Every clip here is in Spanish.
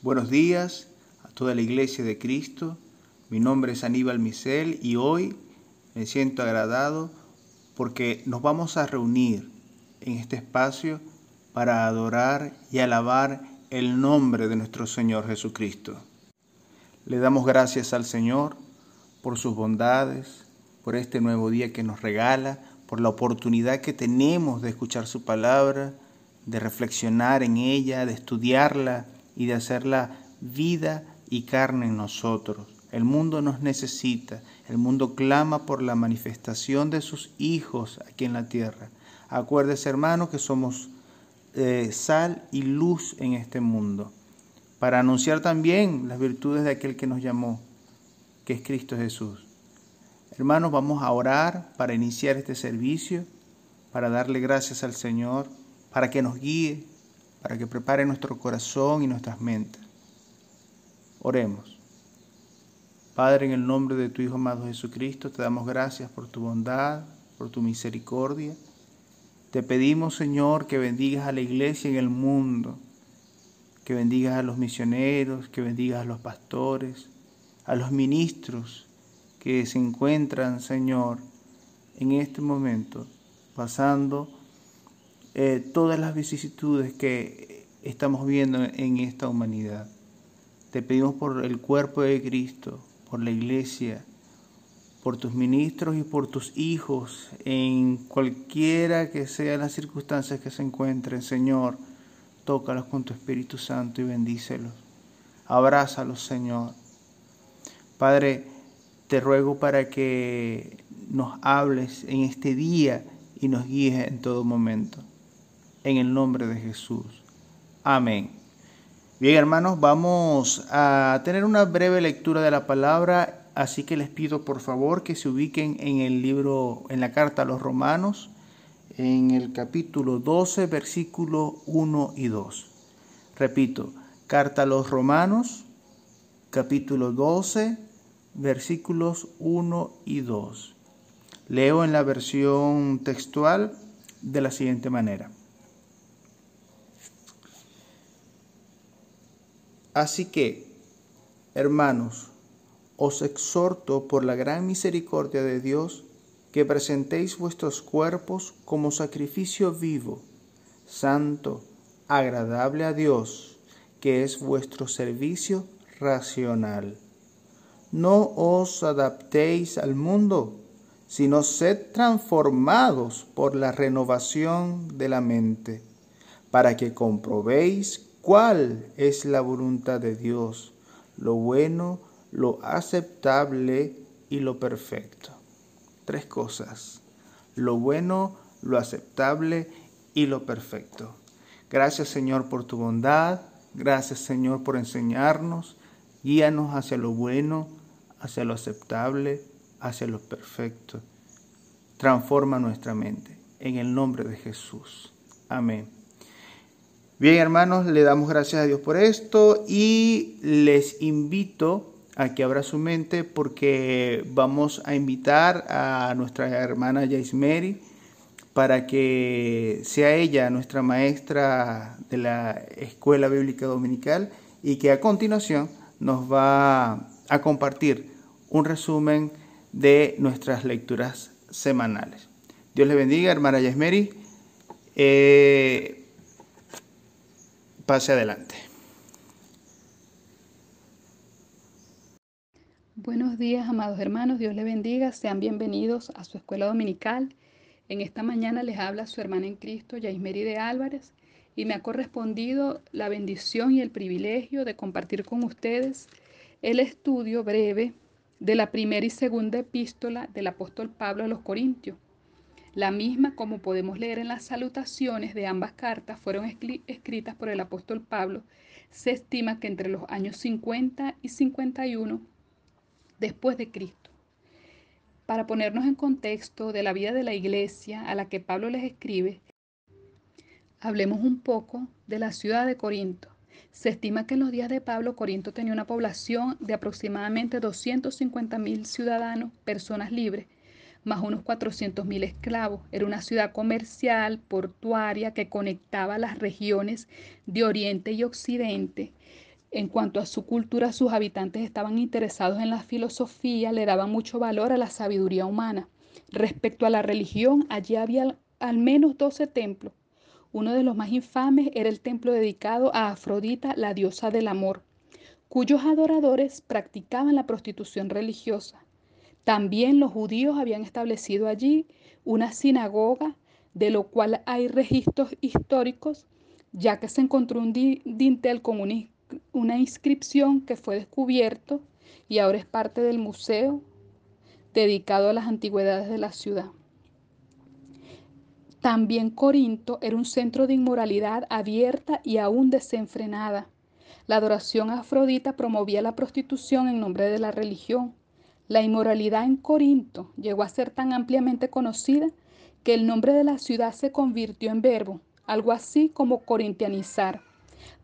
Buenos días a toda la iglesia de Cristo. Mi nombre es Aníbal Misel y hoy me siento agradado porque nos vamos a reunir en este espacio para adorar y alabar el nombre de nuestro Señor Jesucristo. Le damos gracias al Señor por sus bondades, por este nuevo día que nos regala, por la oportunidad que tenemos de escuchar su palabra, de reflexionar en ella, de estudiarla y de hacerla vida y carne en nosotros. El mundo nos necesita, el mundo clama por la manifestación de sus hijos aquí en la tierra. Acuérdese, hermano, que somos eh, sal y luz en este mundo, para anunciar también las virtudes de aquel que nos llamó, que es Cristo Jesús. Hermanos, vamos a orar para iniciar este servicio, para darle gracias al Señor, para que nos guíe, para que prepare nuestro corazón y nuestras mentes. Oremos. Padre, en el nombre de tu Hijo amado Jesucristo, te damos gracias por tu bondad, por tu misericordia. Te pedimos, Señor, que bendigas a la iglesia en el mundo, que bendigas a los misioneros, que bendigas a los pastores, a los ministros, que se encuentran, Señor, en este momento, pasando eh, todas las vicisitudes que estamos viendo en esta humanidad. Te pedimos por el cuerpo de Cristo, por la iglesia, por tus ministros y por tus hijos, en cualquiera que sean las circunstancias que se encuentren, Señor, tócalos con tu Espíritu Santo y bendícelos. Abrázalos, Señor. Padre, te ruego para que nos hables en este día y nos guíes en todo momento. En el nombre de Jesús. Amén. Bien, hermanos, vamos a tener una breve lectura de la palabra, así que les pido por favor que se ubiquen en el libro, en la carta a los romanos, en el capítulo 12, versículos 1 y 2. Repito, carta a los romanos, capítulo 12, versículos 1 y 2. Leo en la versión textual de la siguiente manera. Así que, hermanos, os exhorto por la gran misericordia de Dios que presentéis vuestros cuerpos como sacrificio vivo, santo, agradable a Dios, que es vuestro servicio racional. No os adaptéis al mundo, sino sed transformados por la renovación de la mente, para que comprobéis cuál es la voluntad de Dios, lo bueno, lo aceptable y lo perfecto. Tres cosas, lo bueno, lo aceptable y lo perfecto. Gracias Señor por tu bondad, gracias Señor por enseñarnos, guíanos hacia lo bueno, hacia lo aceptable, hacia lo perfecto. Transforma nuestra mente. En el nombre de Jesús. Amén. Bien, hermanos, le damos gracias a Dios por esto y les invito a que abra su mente porque vamos a invitar a nuestra hermana Mary para que sea ella nuestra maestra de la Escuela Bíblica Dominical y que a continuación nos va a compartir un resumen de nuestras lecturas semanales. Dios le bendiga, hermana Yasmeri. Eh, pase adelante. Buenos días, amados hermanos. Dios le bendiga. Sean bienvenidos a su escuela dominical. En esta mañana les habla su hermana en Cristo, Yaismeri de Álvarez, y me ha correspondido la bendición y el privilegio de compartir con ustedes el estudio breve de la primera y segunda epístola del apóstol Pablo a los Corintios. La misma, como podemos leer en las salutaciones de ambas cartas, fueron escritas por el apóstol Pablo. Se estima que entre los años 50 y 51 después de Cristo. Para ponernos en contexto de la vida de la iglesia a la que Pablo les escribe, hablemos un poco de la ciudad de Corinto. Se estima que en los días de Pablo, Corinto tenía una población de aproximadamente 250 mil ciudadanos, personas libres, más unos 400 mil esclavos. Era una ciudad comercial, portuaria, que conectaba las regiones de Oriente y Occidente En cuanto a su cultura, sus habitantes estaban interesados en la filosofía, le daban mucho valor a la sabiduría humana. Respecto a la religión, allí había al menos 12 templos. Uno de los más infames era el templo dedicado a Afrodita, la diosa del amor, cuyos adoradores practicaban la prostitución religiosa. También los judíos habían establecido allí una sinagoga, de lo cual hay registros históricos, ya que se encontró un dintel con una inscripción que fue descubierto y ahora es parte del museo dedicado a las antigüedades de la ciudad. También Corinto era un centro de inmoralidad abierta y aún desenfrenada. La adoración Afrodita promovía la prostitución en nombre de la religión. La inmoralidad en Corinto llegó a ser tan ampliamente conocida que el nombre de la ciudad se convirtió en verbo, algo así como corintianizar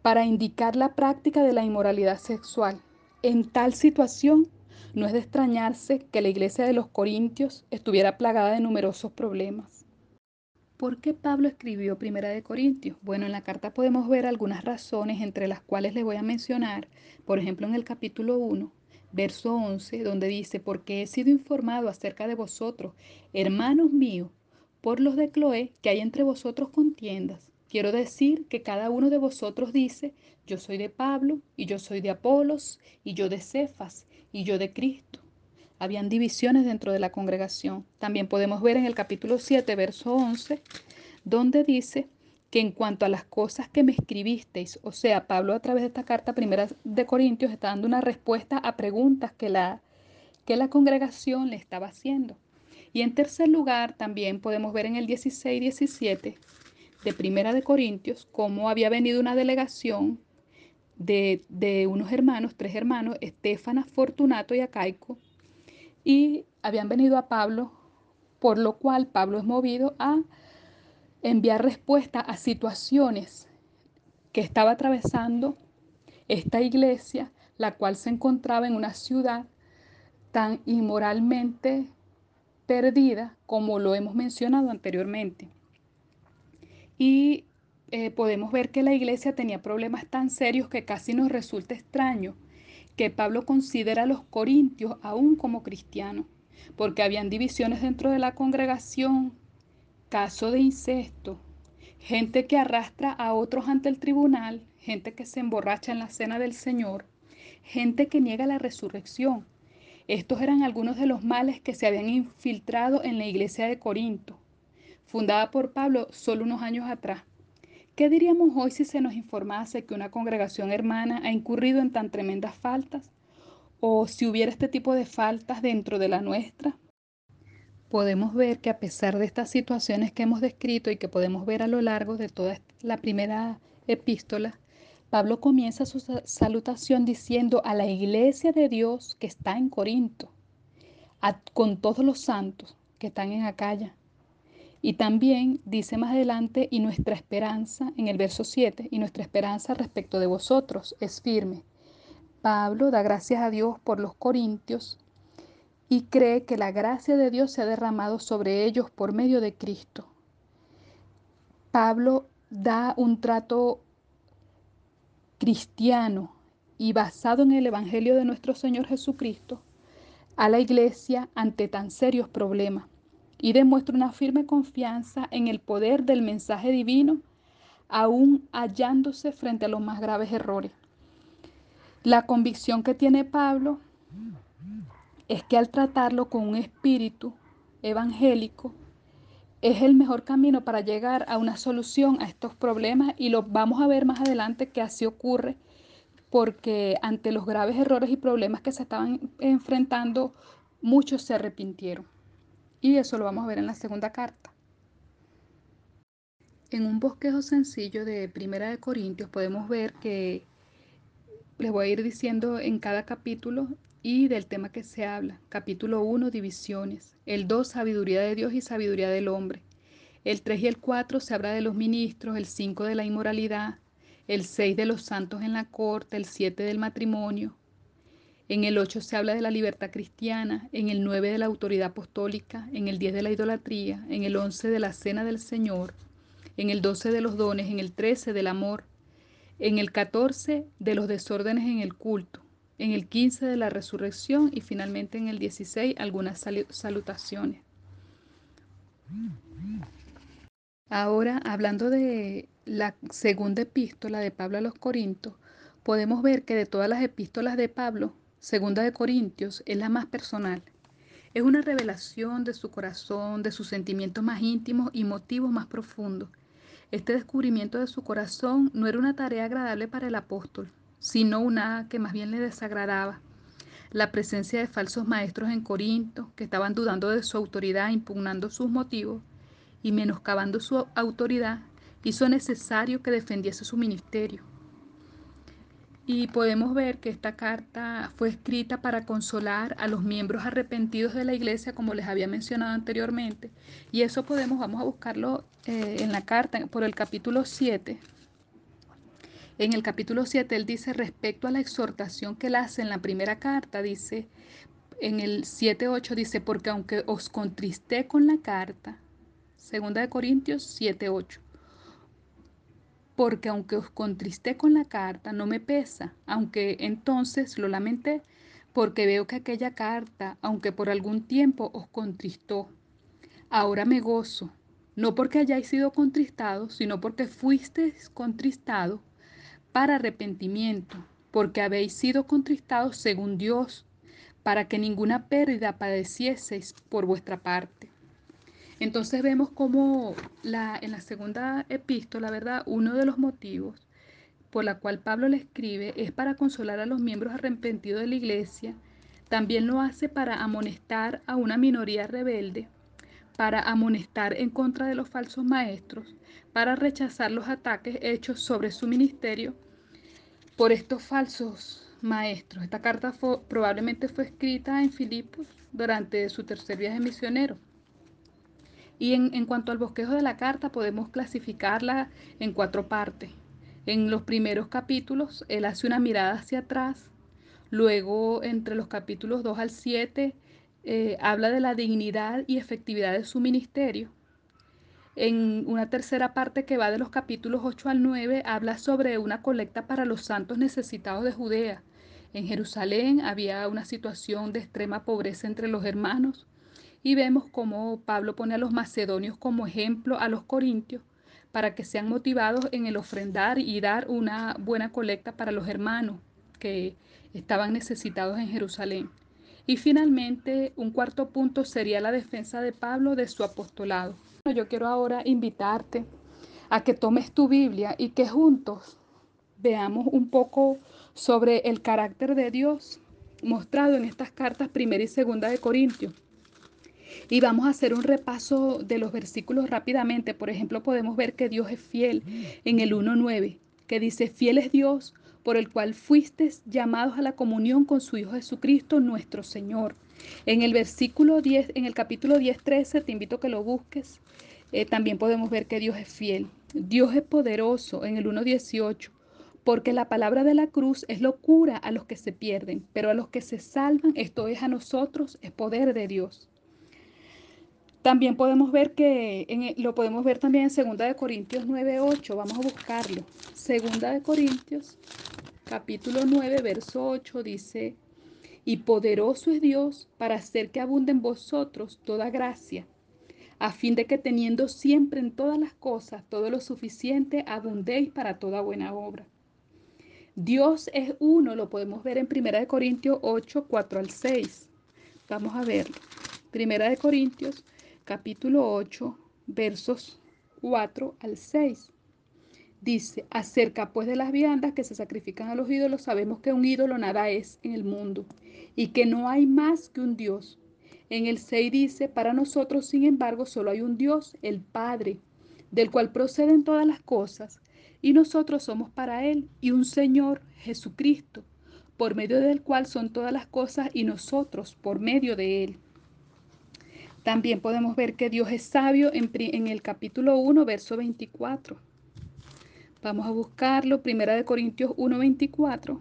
para indicar la práctica de la inmoralidad sexual. En tal situación, no es de extrañarse que la iglesia de los Corintios estuviera plagada de numerosos problemas. ¿Por qué Pablo escribió Primera de Corintios? Bueno, en la carta podemos ver algunas razones entre las cuales les voy a mencionar, por ejemplo, en el capítulo 1, verso 11, donde dice, porque he sido informado acerca de vosotros, hermanos míos, por los de Cloé, que hay entre vosotros contiendas. Quiero decir que cada uno de vosotros dice, yo soy de Pablo, y yo soy de Apolos, y yo de Cefas, y yo de Cristo. Habían divisiones dentro de la congregación. También podemos ver en el capítulo 7, verso 11, donde dice que en cuanto a las cosas que me escribisteis, o sea, Pablo a través de esta carta primera de Corintios está dando una respuesta a preguntas que la, que la congregación le estaba haciendo. Y en tercer lugar, también podemos ver en el 16 y 17 de Primera de Corintios cómo había venido una delegación de, de unos hermanos, tres hermanos, Estefana, Fortunato y Acaico, y habían venido a Pablo, por lo cual Pablo es movido a enviar respuesta a situaciones que estaba atravesando esta iglesia, la cual se encontraba en una ciudad tan inmoralmente perdida como lo hemos mencionado anteriormente. Y eh, podemos ver que la iglesia tenía problemas tan serios que casi nos resulta extraño que Pablo considera a los corintios aún como cristianos, porque habían divisiones dentro de la congregación, caso de incesto, gente que arrastra a otros ante el tribunal, gente que se emborracha en la cena del Señor, gente que niega la resurrección. Estos eran algunos de los males que se habían infiltrado en la iglesia de Corinto fundada por Pablo solo unos años atrás. ¿Qué diríamos hoy si se nos informase que una congregación hermana ha incurrido en tan tremendas faltas? ¿O si hubiera este tipo de faltas dentro de la nuestra? Podemos ver que a pesar de estas situaciones que hemos descrito y que podemos ver a lo largo de toda la primera epístola, Pablo comienza su salutación diciendo a la iglesia de Dios que está en Corinto, con todos los santos que están en Acaya, y también dice más adelante, y nuestra esperanza, en el verso 7, y nuestra esperanza respecto de vosotros es firme. Pablo da gracias a Dios por los corintios y cree que la gracia de Dios se ha derramado sobre ellos por medio de Cristo. Pablo da un trato cristiano y basado en el Evangelio de nuestro Señor Jesucristo a la iglesia ante tan serios problemas y demuestra una firme confianza en el poder del mensaje divino, aún hallándose frente a los más graves errores. La convicción que tiene Pablo es que al tratarlo con un espíritu evangélico, es el mejor camino para llegar a una solución a estos problemas y lo vamos a ver más adelante que así ocurre porque ante los graves errores y problemas que se estaban enfrentando, muchos se arrepintieron. Y eso lo vamos a ver en la segunda carta. En un bosquejo sencillo de Primera de Corintios podemos ver que les voy a ir diciendo en cada capítulo y del tema que se habla. Capítulo 1, divisiones. El 2, sabiduría de Dios y sabiduría del hombre. El 3 y el 4 se habla de los ministros, el 5 de la inmoralidad, el 6 de los santos en la corte, el 7 del matrimonio, en el 8 se habla de la libertad cristiana, en el 9 de la autoridad apostólica, en el 10 de la idolatría, en el 11 de la cena del Señor, en el 12 de los dones, en el 13 del amor, en el 14 de los desórdenes en el culto, en el 15 de la resurrección y finalmente en el 16 algunas salutaciones. Ahora, hablando de la segunda epístola de Pablo a los Corintios, podemos ver que de todas las epístolas de Pablo, segunda de Corintios es la más personal. Es una revelación de su corazón, de sus sentimientos más íntimos y motivos más profundos. Este descubrimiento de su corazón no era una tarea agradable para el apóstol, sino una que más bien le desagradaba. La presencia de falsos maestros en Corinto, que estaban dudando de su autoridad, impugnando sus motivos y menoscabando su autoridad, hizo necesario que defendiese su ministerio. Y podemos ver que esta carta fue escrita para consolar a los miembros arrepentidos de la iglesia, como les había mencionado anteriormente. Y eso podemos, vamos a buscarlo eh, en la carta por el capítulo 7. En el capítulo 7 él dice respecto a la exhortación que él hace en la primera carta, dice, en el 7.8 dice, porque aunque os contristé con la carta, segunda de Corintios 7.8 porque aunque os contristé con la carta, no me pesa, aunque entonces lo lamenté, porque veo que aquella carta, aunque por algún tiempo os contristó, ahora me gozo, no porque hayáis sido contristados, sino porque fuisteis contristados para arrepentimiento, porque habéis sido contristados según Dios, para que ninguna pérdida padecieseis por vuestra parte. Entonces vemos como la, en la segunda epístola, ¿verdad? Uno de los motivos por la cual Pablo le escribe es para consolar a los miembros arrepentidos de la iglesia. También lo hace para amonestar a una minoría rebelde, para amonestar en contra de los falsos maestros, para rechazar los ataques hechos sobre su ministerio por estos falsos maestros. Esta carta probablemente fue escrita en Filipos durante su tercer viaje misionero. Y en, cuanto al bosquejo de la carta, podemos clasificarla en cuatro partes. En los primeros capítulos, él hace una mirada hacia atrás. Luego, entre los capítulos 2 al 7, eh, habla de la dignidad y efectividad de su ministerio. En una tercera parte que va de los capítulos 8 al 9, habla sobre una colecta para los santos necesitados de Judea. En Jerusalén había una situación de extrema pobreza entre los hermanos y vemos cómo Pablo pone a los macedonios como ejemplo a los corintios para que sean motivados en el ofrendar y dar una buena colecta para los hermanos que estaban necesitados en Jerusalén. Y finalmente, un cuarto punto sería la defensa de Pablo de su apostolado. Yo quiero ahora invitarte a que tomes tu Biblia y que juntos veamos un poco sobre el carácter de Dios mostrado en estas cartas primera y segunda de Corintios. Y vamos a hacer un repaso de los versículos rápidamente. Por ejemplo, podemos ver que Dios es fiel en el 1.9, que dice, fiel es Dios por el cual fuisteis llamados a la comunión con su Hijo Jesucristo, nuestro Señor. En el versículo 10, en el capítulo 10, 13, te invito a que lo busques. Eh, también podemos ver que Dios es fiel. Dios es poderoso en el 1.18, porque la palabra de la cruz es locura a los que se pierden, pero a los que se salvan, esto es a nosotros, es poder de Dios. También podemos ver que lo podemos ver también en 2 de Corintios 9, 8. Vamos a buscarlo. 2 de Corintios, capítulo 9, verso 8 dice, y poderoso es Dios para hacer que abunde en vosotros toda gracia, a fin de que teniendo siempre en todas las cosas todo lo suficiente, abundéis para toda buena obra. Dios es uno, lo podemos ver en 1 de Corintios 8, 4 al 6. Vamos a verlo. 1 de Corintios capítulo 8, versos 4 al 6. Dice, acerca pues de las viandas que se sacrifican a los ídolos, sabemos que un ídolo nada es en el mundo y que no hay más que un Dios. En el 6 dice, para nosotros, sin embargo, solo hay un Dios, el Padre, del cual proceden todas las cosas, y nosotros somos para Él, y un Señor, Jesucristo, por medio del cual son todas las cosas, y nosotros por medio de Él. También podemos ver que Dios es sabio en, el capítulo 1, verso 24. Vamos a buscarlo, Primera de Corintios 1, 24.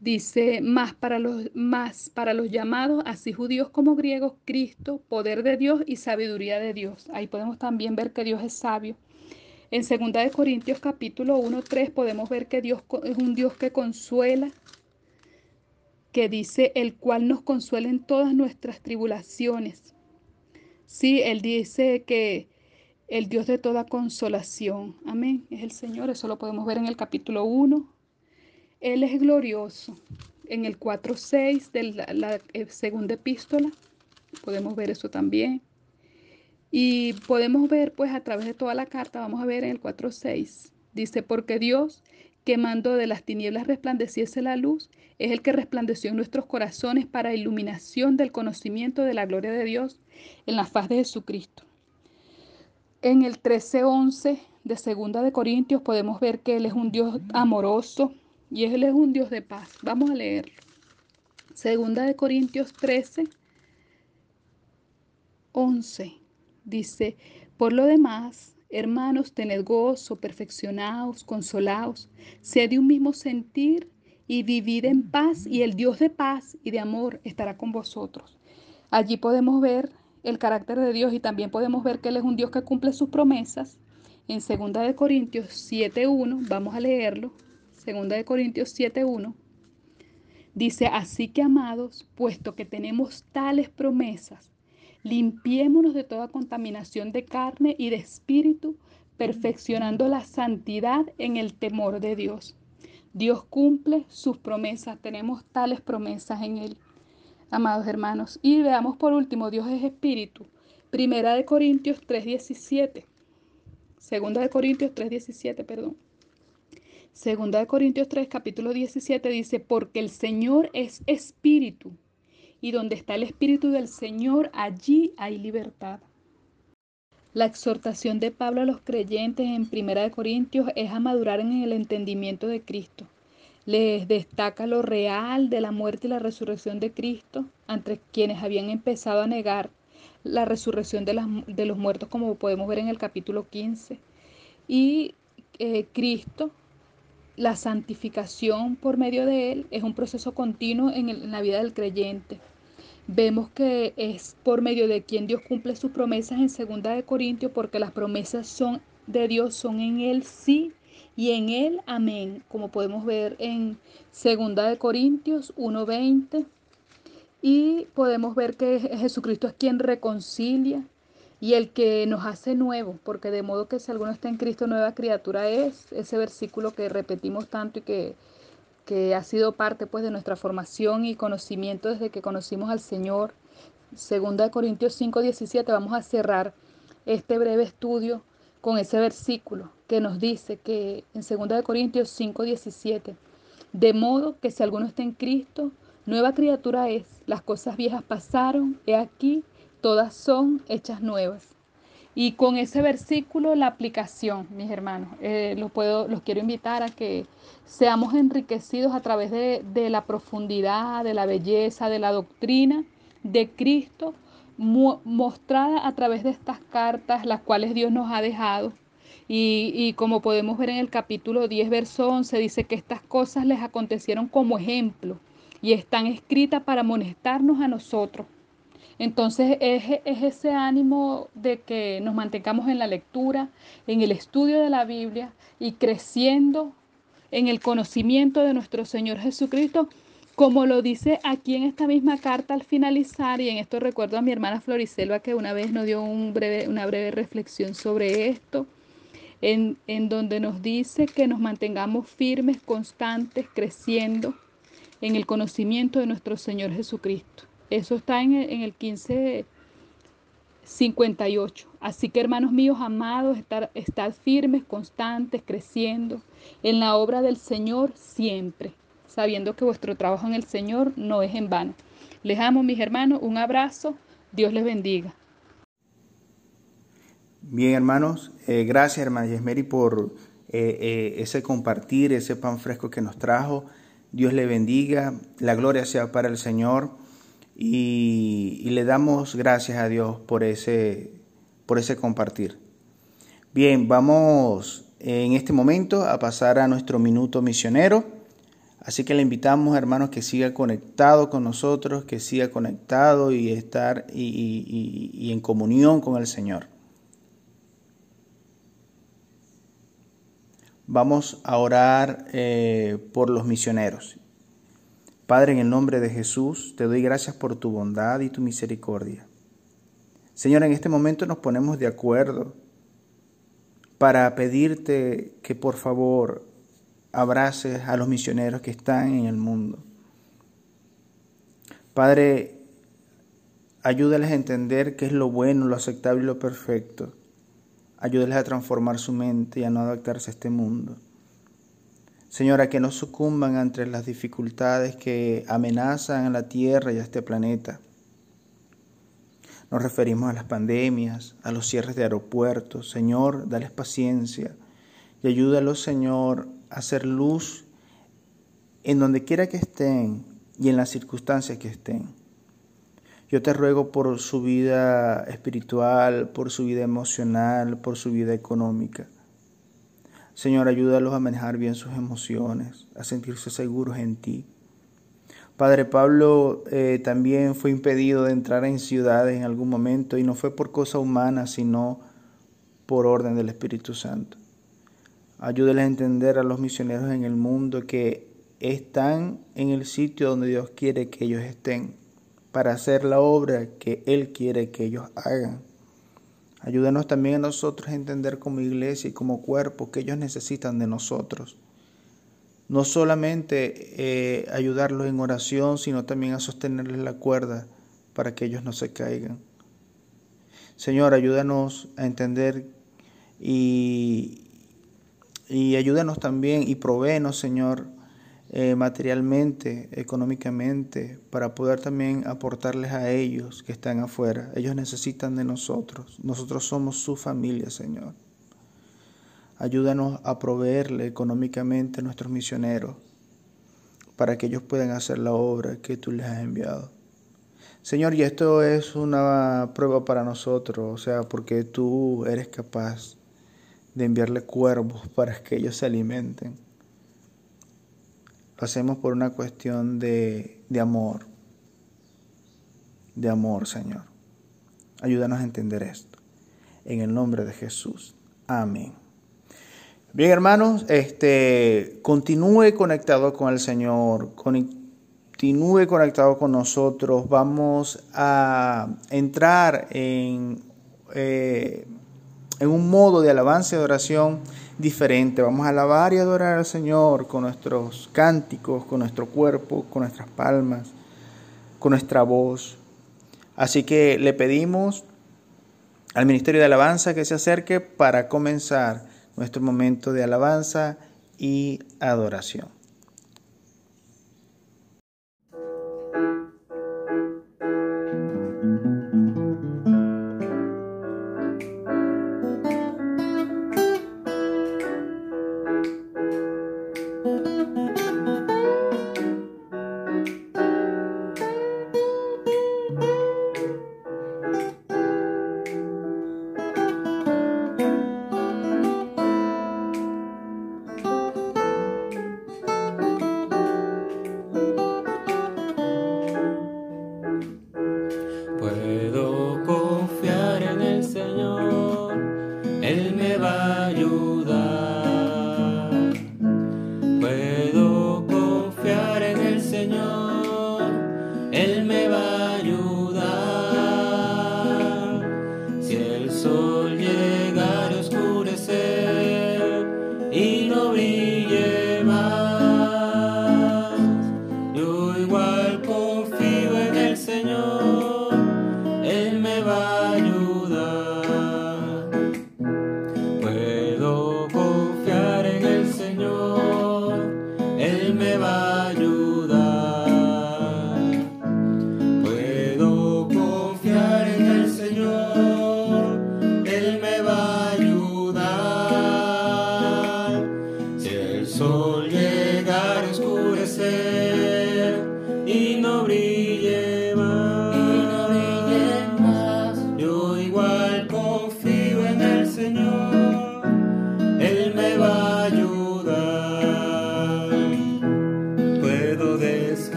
Dice, más para, los, más para los llamados, así judíos como griegos, Cristo, poder de Dios y sabiduría de Dios. Ahí podemos también ver que Dios es sabio. En 2 de Corintios capítulo 1, 3 podemos ver que Dios es un Dios que consuela, que dice el cual nos consuela en todas nuestras tribulaciones. Sí, Él dice que el Dios de toda consolación. Amén. Es el Señor. Eso lo podemos ver en el capítulo 1. Él es glorioso. En el 4.6 de la, eh, segunda epístola podemos ver eso también. Y podemos ver pues a través de toda la carta, vamos a ver en el 4.6, dice, porque Dios que mandó de las tinieblas resplandeciese la luz, es el que resplandeció en nuestros corazones para iluminación del conocimiento de la gloria de Dios en la faz de Jesucristo. En el 13:11 de Segunda de Corintios podemos ver que Él es un Dios amoroso y Él es un Dios de paz. Vamos a leerlo. Segunda de Corintios 13, 11 dice, por lo demás, hermanos, tened gozo, perfeccionaos, consolaos, sed de un mismo sentir y vivid en paz y el Dios de paz y de amor estará con vosotros. Allí podemos ver el carácter de Dios y también podemos ver que Él es un Dios que cumple sus promesas. En 2 de Corintios 7.1, vamos a leerlo, 2 de Corintios 7.1, dice, así que amados, puesto que tenemos tales promesas, limpiémonos de toda contaminación de carne y de espíritu, perfeccionando la santidad en el temor de Dios. Dios cumple sus promesas, tenemos tales promesas en Él amados hermanos. Y veamos por último, Dios es espíritu. Primera de Corintios 3:17. Segunda de Corintios 3:17, perdón. Segunda de Corintios 3, capítulo 17 dice, porque el Señor es espíritu, y donde está el espíritu del Señor, allí hay libertad. La exhortación de Pablo a los creyentes en Primera de Corintios es a madurar en el entendimiento de Cristo les destaca lo real de la muerte y la resurrección de Cristo ante quienes habían empezado a negar la resurrección de, los muertos, como podemos ver en el capítulo 15. Y eh, Cristo, la santificación por medio de Él, es un proceso continuo en, la vida del creyente. Vemos que es por medio de quien Dios cumple sus promesas en segunda de Corintios, porque las promesas son de Dios, son en Él sí y en él amén, como podemos ver en 2 de Corintios 1:20 y podemos ver que Jesucristo es quien reconcilia y el que nos hace nuevo, porque de modo que si alguno está en Cristo nueva criatura es ese versículo que repetimos tanto y que, que ha sido parte pues de nuestra formación y conocimiento desde que conocimos al Señor. 2 de Corintios 5:17 vamos a cerrar este breve estudio con ese versículo que nos dice que en 2 Corintios 5, 17, de modo que si alguno está en Cristo, nueva criatura es, las cosas viejas pasaron, he aquí, todas son hechas nuevas. Y con ese versículo, la aplicación, mis hermanos, eh, los, puedo, los quiero invitar a que seamos enriquecidos a través de, de la profundidad, de la belleza, de la doctrina de Cristo, mostrada a través de estas cartas, las cuales Dios nos ha dejado. Y, como podemos ver en el capítulo 10, verso 11, dice que estas cosas les acontecieron como ejemplo y están escritas para amonestarnos a nosotros. Entonces es, es, ese ánimo de que nos mantengamos en la lectura, en el estudio de la Biblia y creciendo en el conocimiento de nuestro Señor Jesucristo como lo dice aquí en esta misma carta al finalizar, y en esto recuerdo a mi hermana Floriselva que una vez nos dio una breve reflexión sobre esto, en, donde nos dice que nos mantengamos firmes, constantes, creciendo en el conocimiento de nuestro Señor Jesucristo. Eso está en el, en el 1558. Así que hermanos míos amados, estar, firmes, constantes, creciendo en la obra del Señor siempre sabiendo que vuestro trabajo en el Señor no es en vano. Les amo, mis hermanos, un abrazo, Dios les bendiga. Bien, hermanos, eh, gracias, hermana Yesmeri, por eh, eh, ese compartir, ese pan fresco que nos trajo. Dios le bendiga, la gloria sea para el Señor y, le damos gracias a Dios por ese, por ese compartir. Bien, vamos en este momento a pasar a nuestro minuto misionero. Así que le invitamos, hermanos, que siga conectado con nosotros, que siga conectado y estar y, en comunión con el Señor. vamos a orar eh, por los misioneros. Padre, en el nombre de Jesús, te doy gracias por tu bondad y tu misericordia. Señor, en este momento nos ponemos de acuerdo para pedirte que por favor abraces a los misioneros que están en el mundo. Padre, ayúdales a entender qué es lo bueno, lo aceptable y lo perfecto. Ayúdales a transformar su mente y a no adaptarse a este mundo. Señora, que no sucumban ante las dificultades que amenazan a la Tierra y a este planeta. Nos referimos a las pandemias, a los cierres de aeropuertos. Señor, dales paciencia y ayúdalos, Señor, a hacer luz en donde quiera que estén y en las circunstancias que estén. Yo te ruego por su vida espiritual, por su vida emocional, por su vida económica. Señor, ayúdalos a manejar bien sus emociones, a sentirse seguros en ti. Padre Pablo eh, también fue impedido de entrar en ciudades en algún momento y no fue por cosa humana, sino por orden del Espíritu Santo. Ayúdales a entender a los misioneros en el mundo que están en el sitio donde Dios quiere que ellos estén para hacer la obra que Él quiere que ellos hagan. Ayúdanos también a nosotros a entender como iglesia y como cuerpo que ellos necesitan de nosotros. No solamente eh, ayudarlos en oración, sino también a sostenerles la cuerda para que ellos no se caigan. Señor, ayúdanos a entender y, y ayúdanos también y provéenos, Señor, eh, materialmente, económicamente, para poder también aportarles a ellos que están afuera. Ellos necesitan de nosotros. Nosotros somos su familia, Señor. Ayúdanos a proveerle económicamente a nuestros misioneros para que ellos puedan hacer la obra que tú les has enviado. Señor, y esto es una prueba para nosotros, o sea, porque tú eres capaz de enviarle cuervos para que ellos se alimenten lo hacemos por una cuestión de, de amor, de amor, Señor. Ayúdanos a entender esto. En el nombre de Jesús. Amén. Bien, hermanos, este, continúe conectado con el Señor, continúe conectado con nosotros. Vamos a entrar en, eh, en un modo de alabanza y de oración diferente. Vamos a alabar y adorar al Señor con nuestros cánticos, con nuestro cuerpo, con nuestras palmas, con nuestra voz. Así que le pedimos al Ministerio de Alabanza que se acerque para comenzar nuestro momento de alabanza y adoración.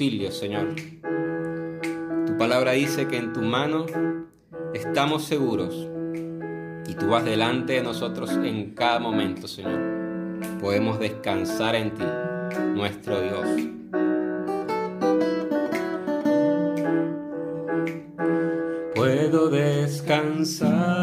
Señor. Tu palabra dice que en tu mano estamos seguros y tú vas delante de nosotros en cada momento, Señor. Podemos descansar en ti, nuestro Dios. Puedo descansar.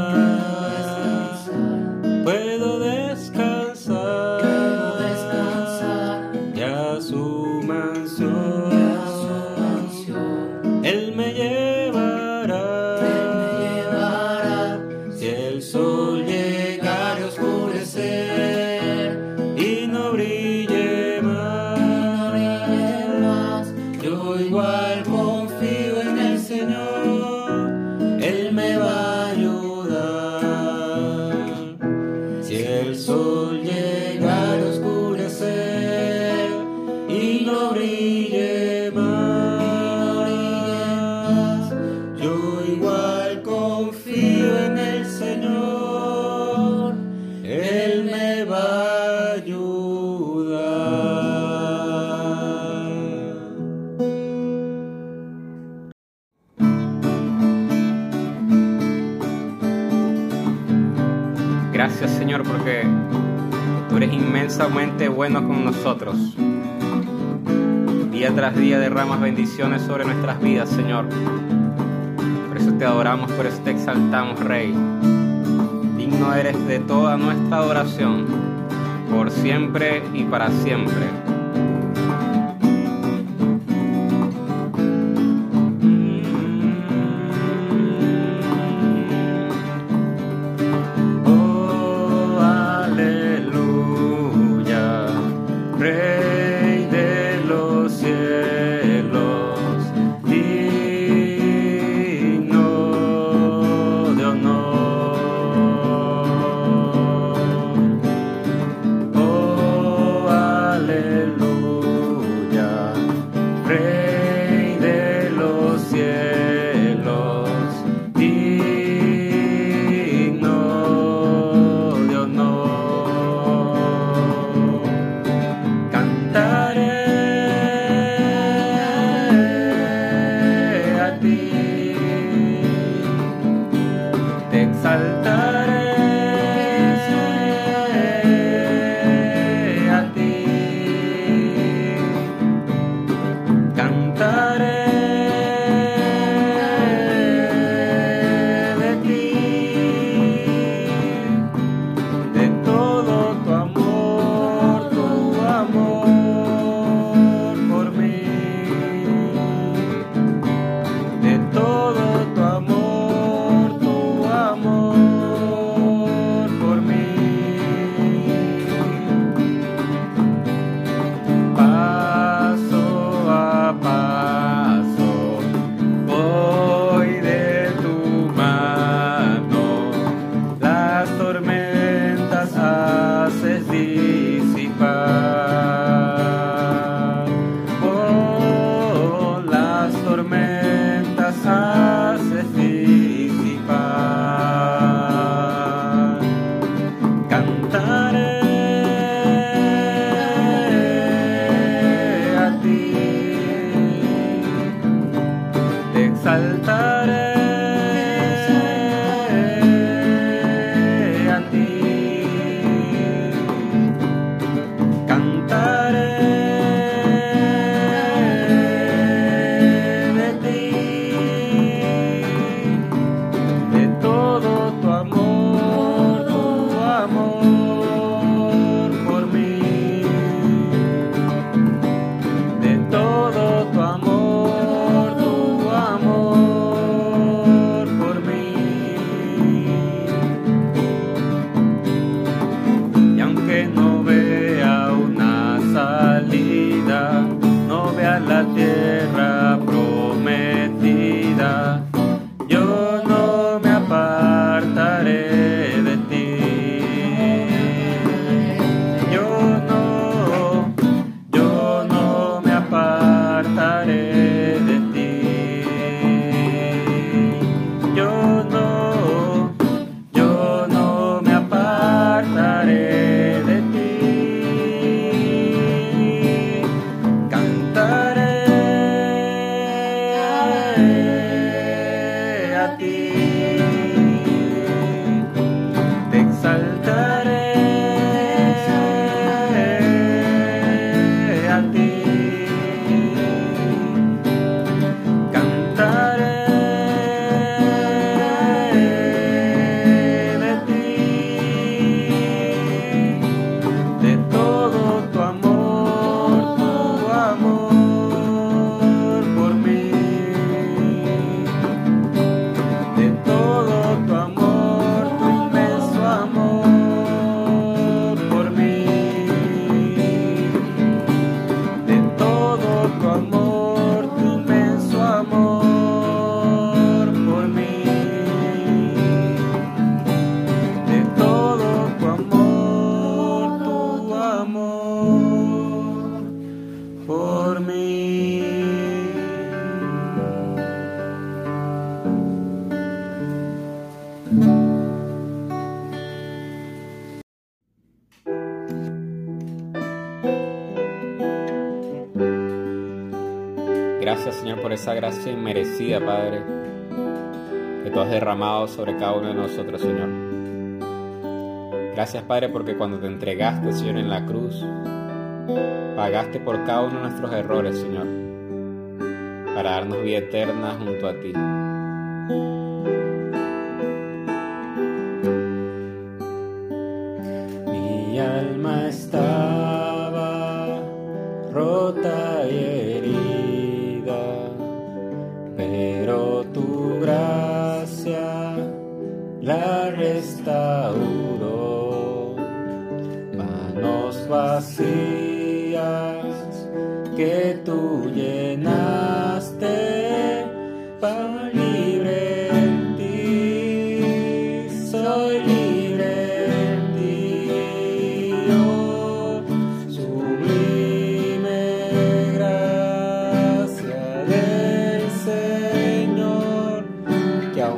Bendiciones sobre nuestras vidas, Señor. Por eso te adoramos, por eso te exaltamos, Rey. Digno eres de toda nuestra adoración, por siempre y para siempre. saltar. esa gracia inmerecida, Padre, que tú has derramado sobre cada uno de nosotros, Señor. Gracias, Padre, porque cuando te entregaste, Señor, en la cruz, pagaste por cada uno de nuestros errores, Señor, para darnos vida eterna junto a ti.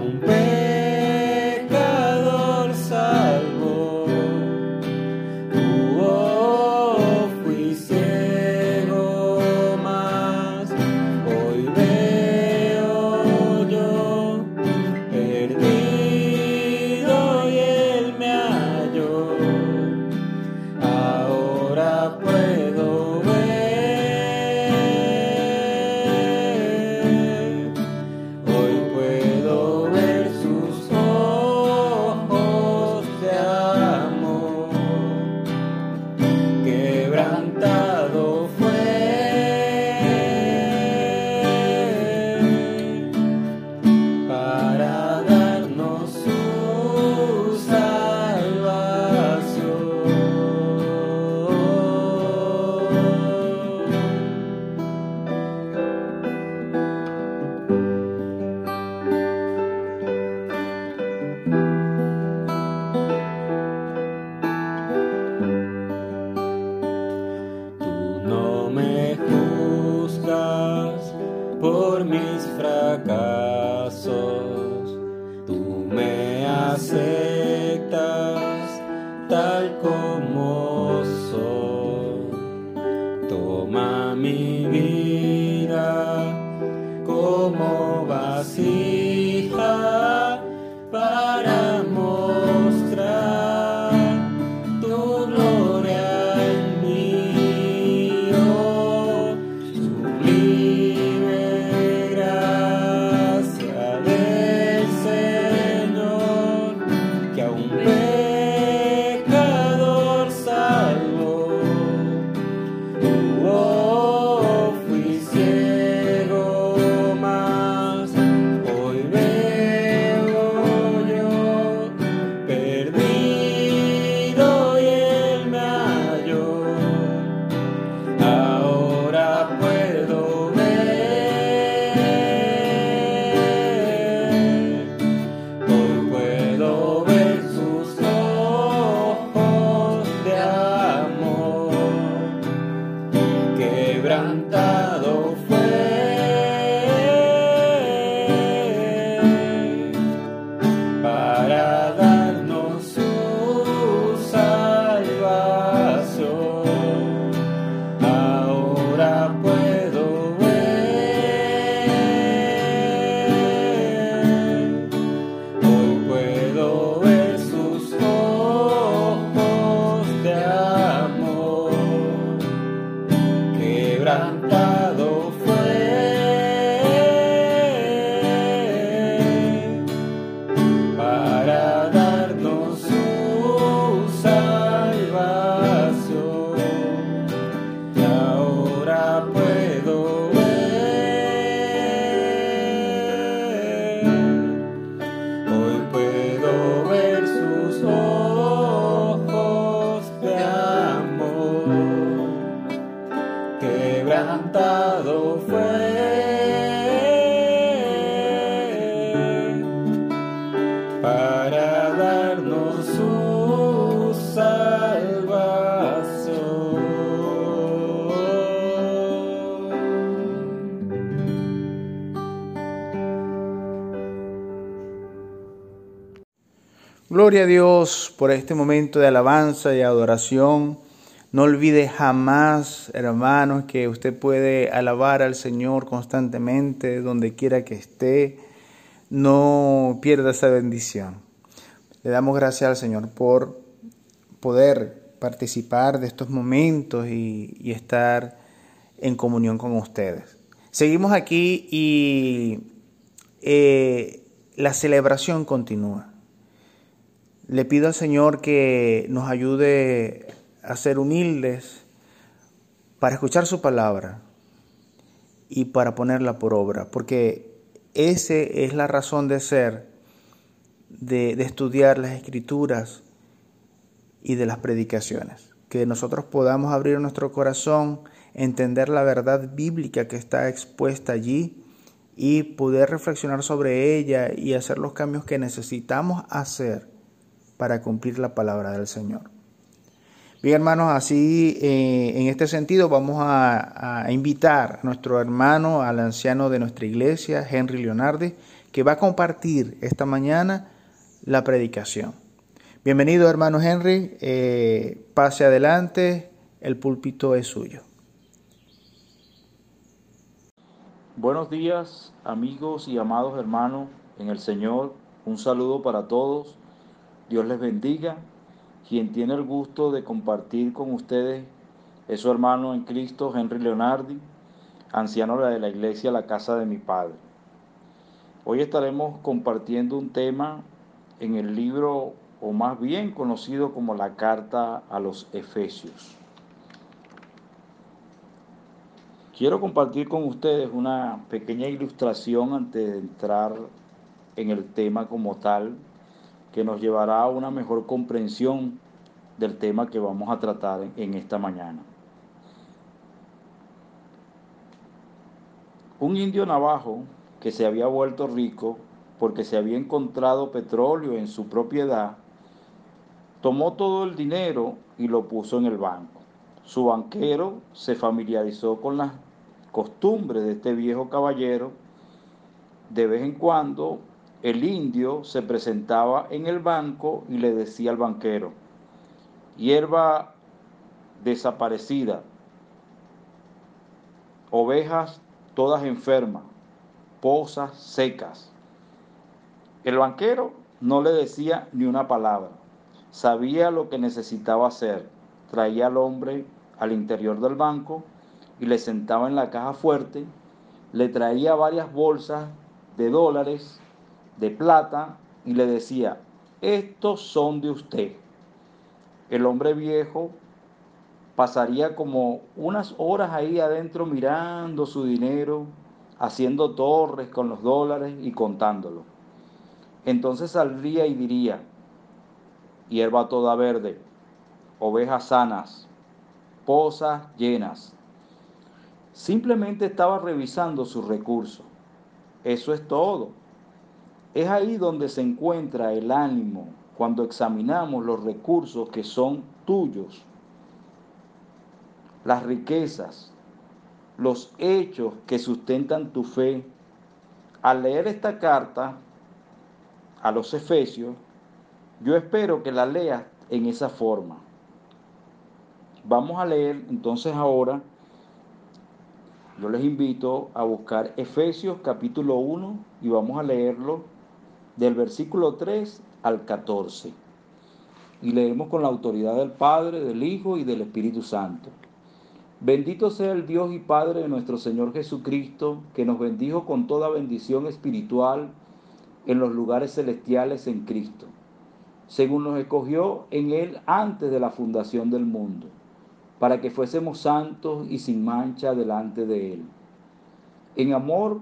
away. Gloria a Dios por este momento de alabanza y adoración. No olvide jamás, hermanos, que usted puede alabar al Señor constantemente, donde quiera que esté. No pierda esa bendición. Le damos gracias al Señor por poder participar de estos momentos y, estar en comunión con ustedes. Seguimos aquí y eh, la celebración continúa. Le pido al Señor que nos ayude a ser humildes para escuchar su palabra y para ponerla por obra, porque esa es la razón de ser, de, de estudiar las escrituras y de las predicaciones. Que nosotros podamos abrir nuestro corazón, entender la verdad bíblica que está expuesta allí y poder reflexionar sobre ella y hacer los cambios que necesitamos hacer para cumplir la palabra del Señor. Bien, hermanos, así eh, en este sentido vamos a, invitar a nuestro hermano, al anciano de nuestra iglesia, Henry Leonardi, que va a compartir esta mañana la predicación. Bienvenido, hermano Henry. Eh, pase adelante, el púlpito es suyo. Buenos días, amigos y amados hermanos en el Señor. Un saludo para todos. Dios les bendiga. Quien tiene el gusto de compartir con ustedes es su hermano en Cristo, Henry Leonardi, anciano de la iglesia La Casa de mi Padre. Hoy estaremos compartiendo un tema en el libro o más bien conocido como la carta a los Efesios. Quiero compartir con ustedes una pequeña ilustración antes de entrar en el tema como tal, que nos llevará a una mejor comprensión del tema que vamos a tratar en esta mañana. Un indio navajo que se había vuelto rico porque se había encontrado petróleo en su propiedad, Tomó todo el dinero y lo puso en el banco. Su banquero se familiarizó con las costumbres de este viejo caballero. De vez en cuando el indio se presentaba en el banco y le decía al banquero, hierba desaparecida, ovejas todas enfermas, pozas secas. El banquero no le decía ni una palabra. Sabía lo que necesitaba hacer. Traía al hombre al interior del banco y le sentaba en la caja fuerte. Le traía varias bolsas de dólares, de plata y le decía, estos son de usted. El hombre viejo pasaría como unas horas ahí adentro mirando su dinero, haciendo torres con los dólares y contándolo. Entonces saldría y diría, hierba toda verde, ovejas sanas, pozas llenas. Simplemente estaba revisando sus recursos. Eso es todo. Es ahí donde se encuentra el ánimo cuando examinamos los recursos que son tuyos, las riquezas, los hechos que sustentan tu fe. Al leer esta carta a los Efesios, yo espero que la leas en esa forma. Vamos a leer entonces ahora, yo les invito a buscar Efesios capítulo 1 y vamos a leerlo del versículo 3 al 14. Y leemos con la autoridad del Padre, del Hijo y del Espíritu Santo. Bendito sea el Dios y Padre de nuestro Señor Jesucristo, que nos bendijo con toda bendición espiritual en los lugares celestiales en Cristo según nos escogió en Él antes de la fundación del mundo, para que fuésemos santos y sin mancha delante de Él. En amor,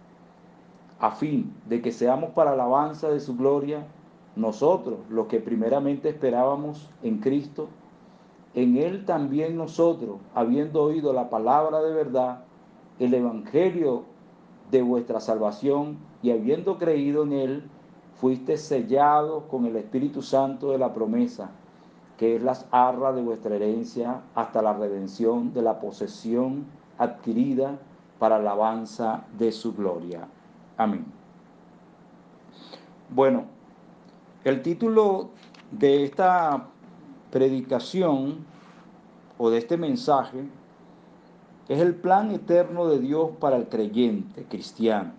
a fin de que seamos para alabanza de su gloria, nosotros, los que primeramente esperábamos en Cristo, en Él también nosotros, habiendo oído la palabra de verdad, el Evangelio de vuestra salvación, y habiendo creído en Él, fuiste sellados con el Espíritu Santo de la promesa, que es las arras de vuestra herencia hasta la redención de la posesión adquirida para alabanza de su gloria. Amén. Bueno, el título de esta predicación o de este mensaje es el plan eterno de Dios para el creyente cristiano.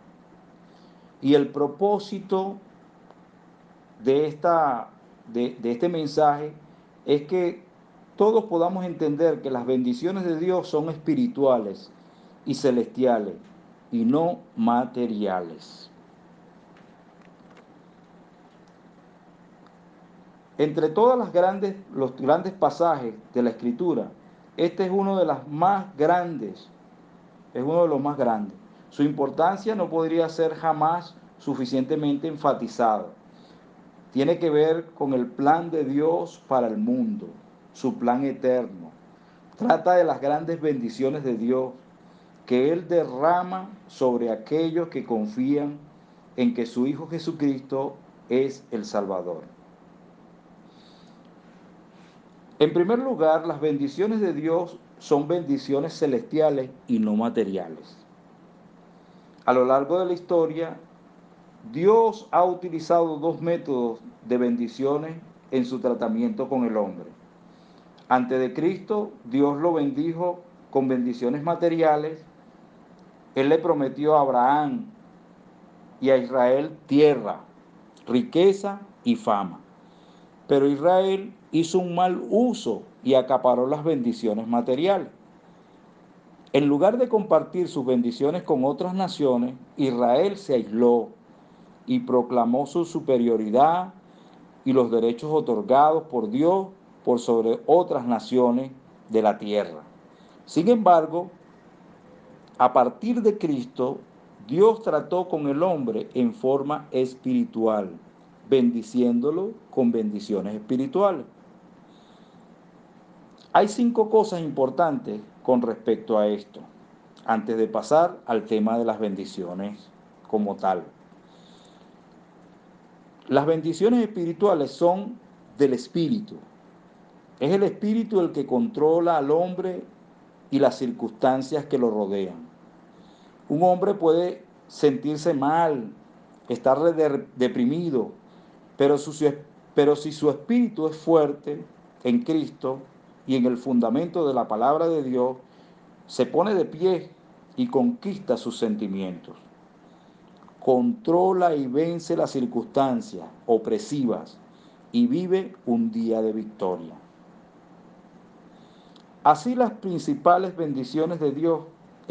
Y el propósito de, esta, de, de este mensaje es que todos podamos entender que las bendiciones de Dios son espirituales y celestiales y no materiales. Entre todas las grandes, los grandes pasajes de la Escritura, este es uno de los más grandes, es uno de los más grandes. Su importancia no podría ser jamás suficientemente enfatizada. Tiene que ver con el plan de Dios para el mundo, su plan eterno. Trata de las grandes bendiciones de Dios que Él derrama sobre aquellos que confían en que su Hijo Jesucristo es el Salvador. En primer lugar, las bendiciones de Dios son bendiciones celestiales y no materiales. A lo largo de la historia, Dios ha utilizado dos métodos de bendiciones en su tratamiento con el hombre. Antes de Cristo, Dios lo bendijo con bendiciones materiales. Él le prometió a Abraham y a Israel tierra, riqueza y fama. Pero Israel hizo un mal uso y acaparó las bendiciones materiales. En lugar de compartir sus bendiciones con otras naciones, Israel se aisló y proclamó su superioridad y los derechos otorgados por Dios por sobre otras naciones de la tierra. Sin embargo, a partir de Cristo, Dios trató con el hombre en forma espiritual, bendiciéndolo con bendiciones espirituales. Hay cinco cosas importantes con respecto a esto, antes de pasar al tema de las bendiciones como tal. Las bendiciones espirituales son del Espíritu. Es el Espíritu el que controla al hombre y las circunstancias que lo rodean. Un hombre puede sentirse mal, estar deprimido, pero, pero si su espíritu es fuerte en Cristo, y en el fundamento de la palabra de Dios, se pone de pie y conquista sus sentimientos. Controla y vence las circunstancias opresivas y vive un día de victoria. Así las principales bendiciones de Dios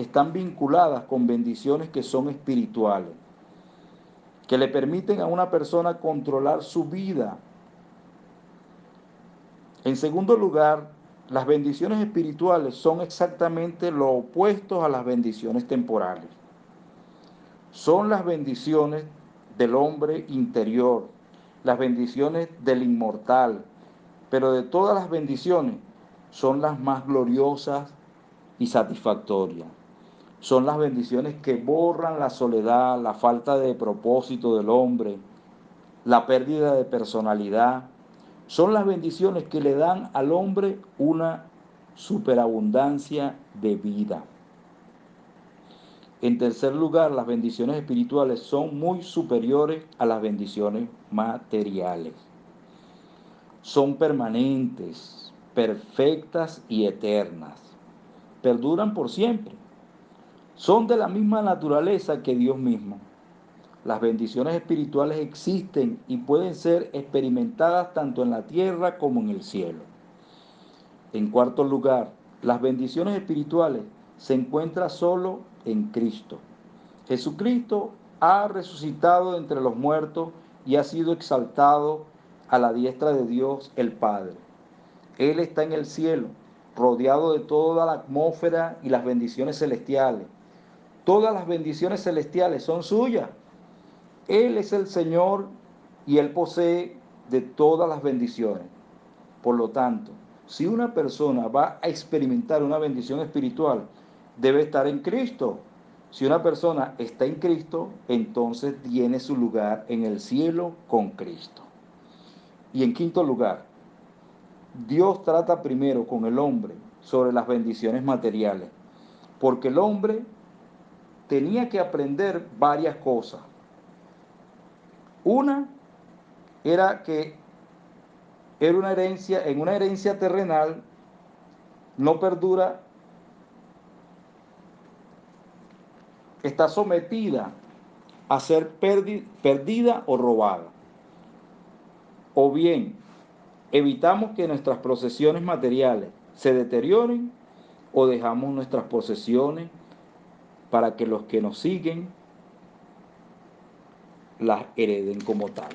están vinculadas con bendiciones que son espirituales, que le permiten a una persona controlar su vida. En segundo lugar, las bendiciones espirituales son exactamente lo opuesto a las bendiciones temporales. Son las bendiciones del hombre interior, las bendiciones del inmortal, pero de todas las bendiciones son las más gloriosas y satisfactorias. Son las bendiciones que borran la soledad, la falta de propósito del hombre, la pérdida de personalidad, son las bendiciones que le dan al hombre una superabundancia de vida. En tercer lugar, las bendiciones espirituales son muy superiores a las bendiciones materiales. Son permanentes, perfectas y eternas. Perduran por siempre. Son de la misma naturaleza que Dios mismo. Las bendiciones espirituales existen y pueden ser experimentadas tanto en la tierra como en el cielo. En cuarto lugar, las bendiciones espirituales se encuentra solo en Cristo. Jesucristo ha resucitado entre los muertos y ha sido exaltado a la diestra de Dios el Padre. Él está en el cielo, rodeado de toda la atmósfera y las bendiciones celestiales. Todas las bendiciones celestiales son suyas. Él es el Señor y Él posee de todas las bendiciones. Por lo tanto, si una persona va a experimentar una bendición espiritual, debe estar en Cristo. Si una persona está en Cristo, entonces tiene su lugar en el cielo con Cristo. Y en quinto lugar, Dios trata primero con el hombre sobre las bendiciones materiales, porque el hombre tenía que aprender varias cosas. Una era que era una herencia, en una herencia terrenal no perdura, está sometida a ser perdida o robada. O bien, evitamos que nuestras posesiones materiales se deterioren o dejamos nuestras posesiones para que los que nos siguen las hereden como tal.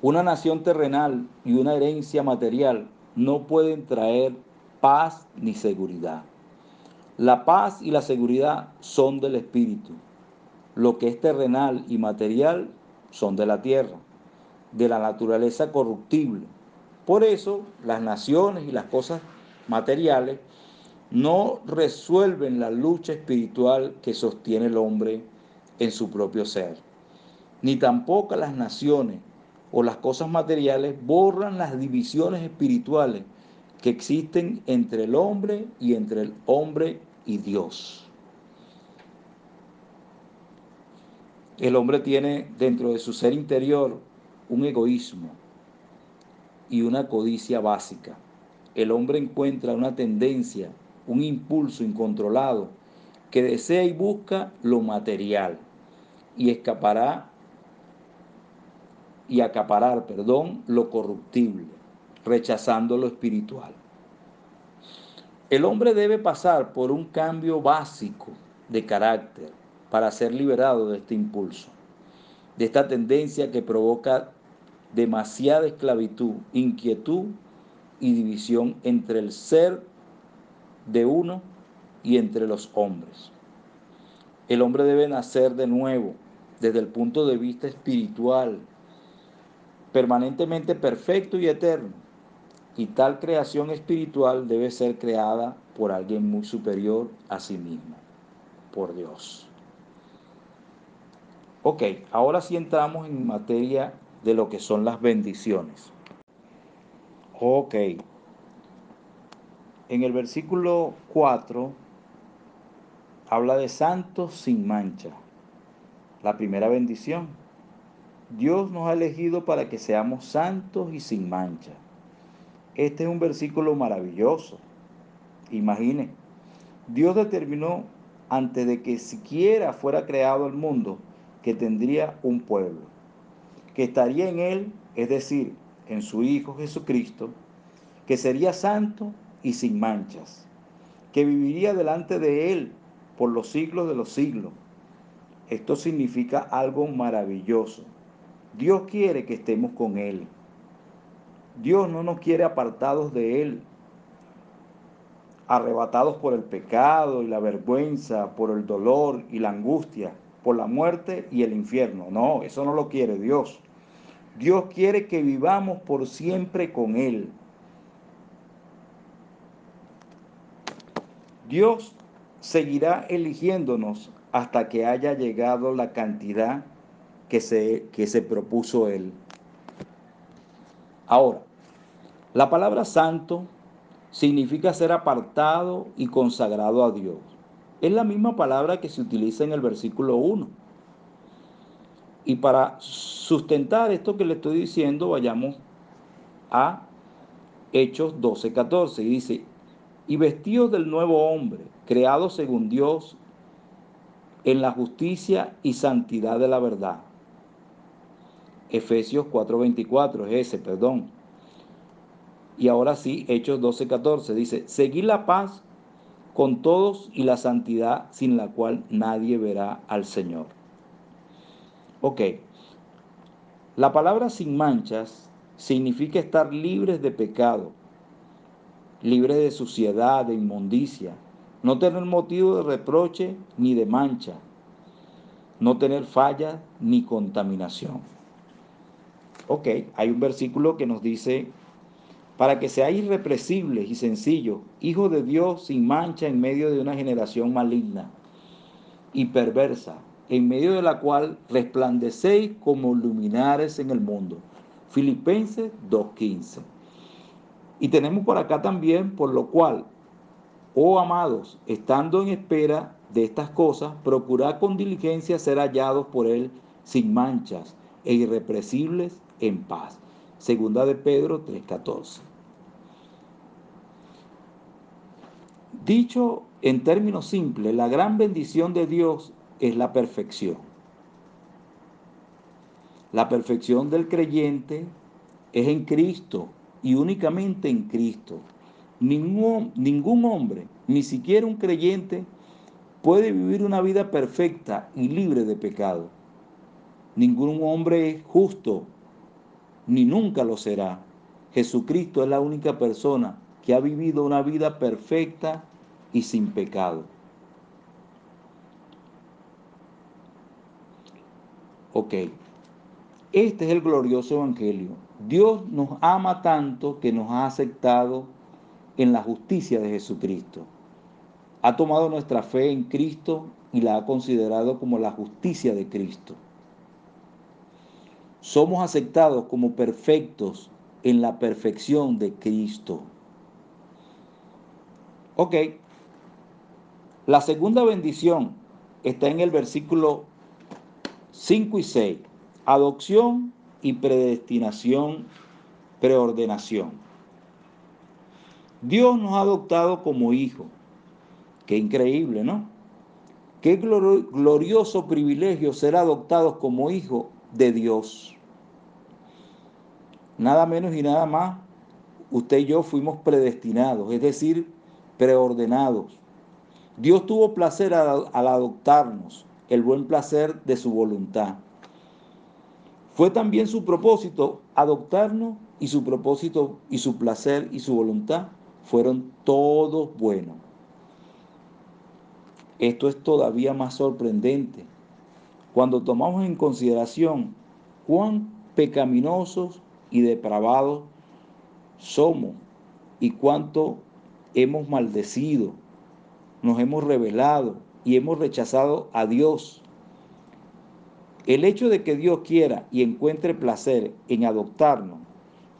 Una nación terrenal y una herencia material no pueden traer paz ni seguridad. La paz y la seguridad son del espíritu. Lo que es terrenal y material son de la tierra, de la naturaleza corruptible. Por eso las naciones y las cosas materiales no resuelven la lucha espiritual que sostiene el hombre en su propio ser. Ni tampoco las naciones o las cosas materiales borran las divisiones espirituales que existen entre el hombre y entre el hombre y Dios. El hombre tiene dentro de su ser interior un egoísmo y una codicia básica. El hombre encuentra una tendencia, un impulso incontrolado que desea y busca lo material y escapará y acaparar, perdón, lo corruptible, rechazando lo espiritual. El hombre debe pasar por un cambio básico de carácter para ser liberado de este impulso, de esta tendencia que provoca demasiada esclavitud, inquietud y división entre el ser de uno y entre los hombres. El hombre debe nacer de nuevo desde el punto de vista espiritual, permanentemente perfecto y eterno. Y tal creación espiritual debe ser creada por alguien muy superior a sí mismo, por Dios. Ok, ahora sí entramos en materia de lo que son las bendiciones. Ok. En el versículo 4 habla de santos sin mancha. La primera bendición. Dios nos ha elegido para que seamos santos y sin mancha. Este es un versículo maravilloso. Imagine, Dios determinó antes de que siquiera fuera creado el mundo que tendría un pueblo, que estaría en él, es decir, en su Hijo Jesucristo, que sería santo y sin manchas, que viviría delante de él por los siglos de los siglos. Esto significa algo maravilloso. Dios quiere que estemos con Él. Dios no nos quiere apartados de Él, arrebatados por el pecado y la vergüenza, por el dolor y la angustia, por la muerte y el infierno. No, eso no lo quiere Dios. Dios quiere que vivamos por siempre con Él. Dios seguirá eligiéndonos hasta que haya llegado la cantidad que se, que se propuso él. Ahora, la palabra santo significa ser apartado y consagrado a Dios. Es la misma palabra que se utiliza en el versículo 1. Y para sustentar esto que le estoy diciendo, vayamos a Hechos 12, 14. Y dice, y vestidos del nuevo hombre, creado según Dios en la justicia y santidad de la verdad. Efesios 4:24 es ese, perdón. Y ahora sí, Hechos 12:14 dice, seguid la paz con todos y la santidad sin la cual nadie verá al Señor. Ok, la palabra sin manchas significa estar libres de pecado, libres de suciedad, de inmundicia, no tener motivo de reproche ni de mancha, no tener falla ni contaminación. Ok, hay un versículo que nos dice, para que seáis irrepresibles y sencillos, hijos de Dios sin mancha en medio de una generación maligna y perversa, en medio de la cual resplandecéis como luminares en el mundo. Filipenses 2.15. Y tenemos por acá también, por lo cual, oh amados, estando en espera de estas cosas, procurad con diligencia ser hallados por Él sin manchas e irrepresibles en paz. Segunda de Pedro 3.14. Dicho en términos simples, la gran bendición de Dios es la perfección. La perfección del creyente es en Cristo y únicamente en Cristo. Ningún, ningún hombre, ni siquiera un creyente, puede vivir una vida perfecta y libre de pecado. Ningún hombre es justo, ni nunca lo será. Jesucristo es la única persona que ha vivido una vida perfecta y sin pecado. Ok, este es el glorioso Evangelio. Dios nos ama tanto que nos ha aceptado en la justicia de Jesucristo. Ha tomado nuestra fe en Cristo y la ha considerado como la justicia de Cristo. Somos aceptados como perfectos en la perfección de Cristo. Ok, la segunda bendición está en el versículo 5 y 6. Adopción y predestinación, preordenación. Dios nos ha adoptado como hijo. Qué increíble, ¿no? Qué glorioso privilegio ser adoptados como hijo de Dios. Nada menos y nada más, usted y yo fuimos predestinados, es decir, preordenados. Dios tuvo placer al, adoptarnos el buen placer de su voluntad. Fue también su propósito adoptarnos y su propósito y su placer y su voluntad fueron todos buenos. Esto es todavía más sorprendente cuando tomamos en consideración cuán pecaminosos y depravados somos y cuánto hemos maldecido, nos hemos revelado y hemos rechazado a Dios. El hecho de que Dios quiera y encuentre placer en adoptarnos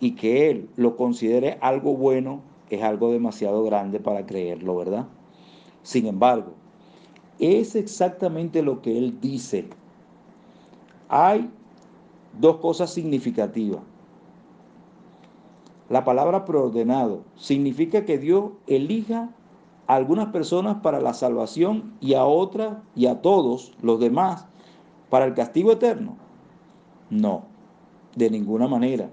y que Él lo considere algo bueno es algo demasiado grande para creerlo, ¿verdad? Sin embargo, es exactamente lo que Él dice. Hay dos cosas significativas. La palabra preordenado significa que Dios elija a algunas personas para la salvación y a otras y a todos los demás para el castigo eterno? No, de ninguna manera.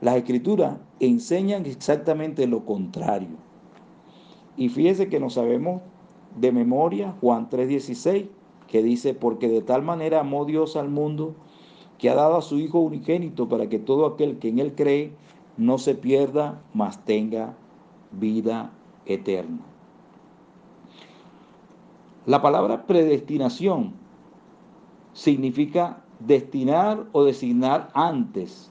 Las escrituras enseñan exactamente lo contrario. Y fíjese que no sabemos de memoria Juan 3:16, que dice, porque de tal manera amó Dios al mundo que ha dado a su Hijo unigénito para que todo aquel que en Él cree no se pierda, mas tenga vida eterno. La palabra predestinación significa destinar o designar antes,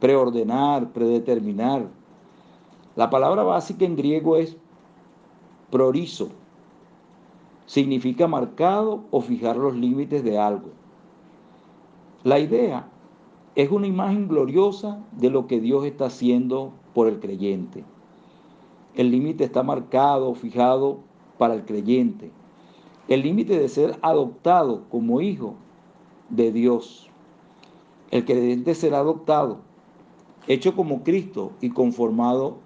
preordenar, predeterminar. La palabra básica en griego es prorizo. Significa marcado o fijar los límites de algo. La idea es una imagen gloriosa de lo que Dios está haciendo por el creyente. El límite está marcado, fijado para el creyente. El límite de ser adoptado como hijo de Dios. El creyente será adoptado, hecho como Cristo y conformado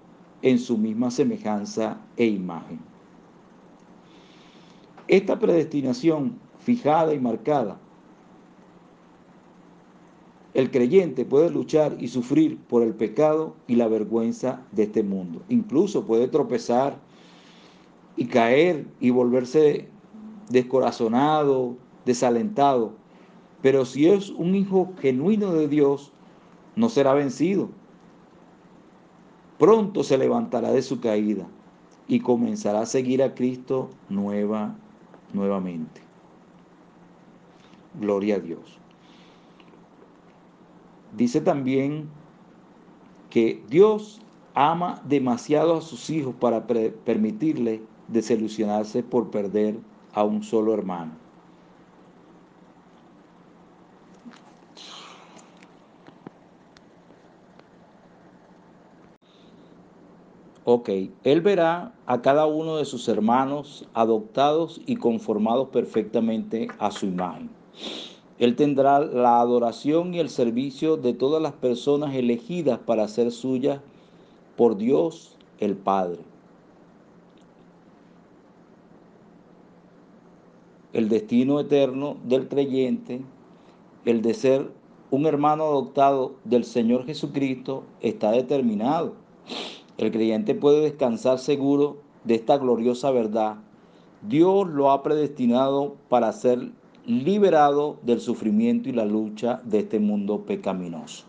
en su misma semejanza e imagen. Esta predestinación fijada y marcada el creyente puede luchar y sufrir por el pecado y la vergüenza de este mundo. Incluso puede tropezar y caer y volverse descorazonado, desalentado. Pero si es un hijo genuino de Dios, no será vencido. Pronto se levantará de su caída y comenzará a seguir a Cristo nueva, nuevamente. Gloria a Dios. Dice también que Dios ama demasiado a sus hijos para permitirle desilusionarse por perder a un solo hermano. Ok, Él verá a cada uno de sus hermanos adoptados y conformados perfectamente a su imagen. Él tendrá la adoración y el servicio de todas las personas elegidas para ser suyas por Dios el Padre. El destino eterno del creyente, el de ser un hermano adoptado del Señor Jesucristo, está determinado. El creyente puede descansar seguro de esta gloriosa verdad. Dios lo ha predestinado para ser liberado del sufrimiento y la lucha de este mundo pecaminoso.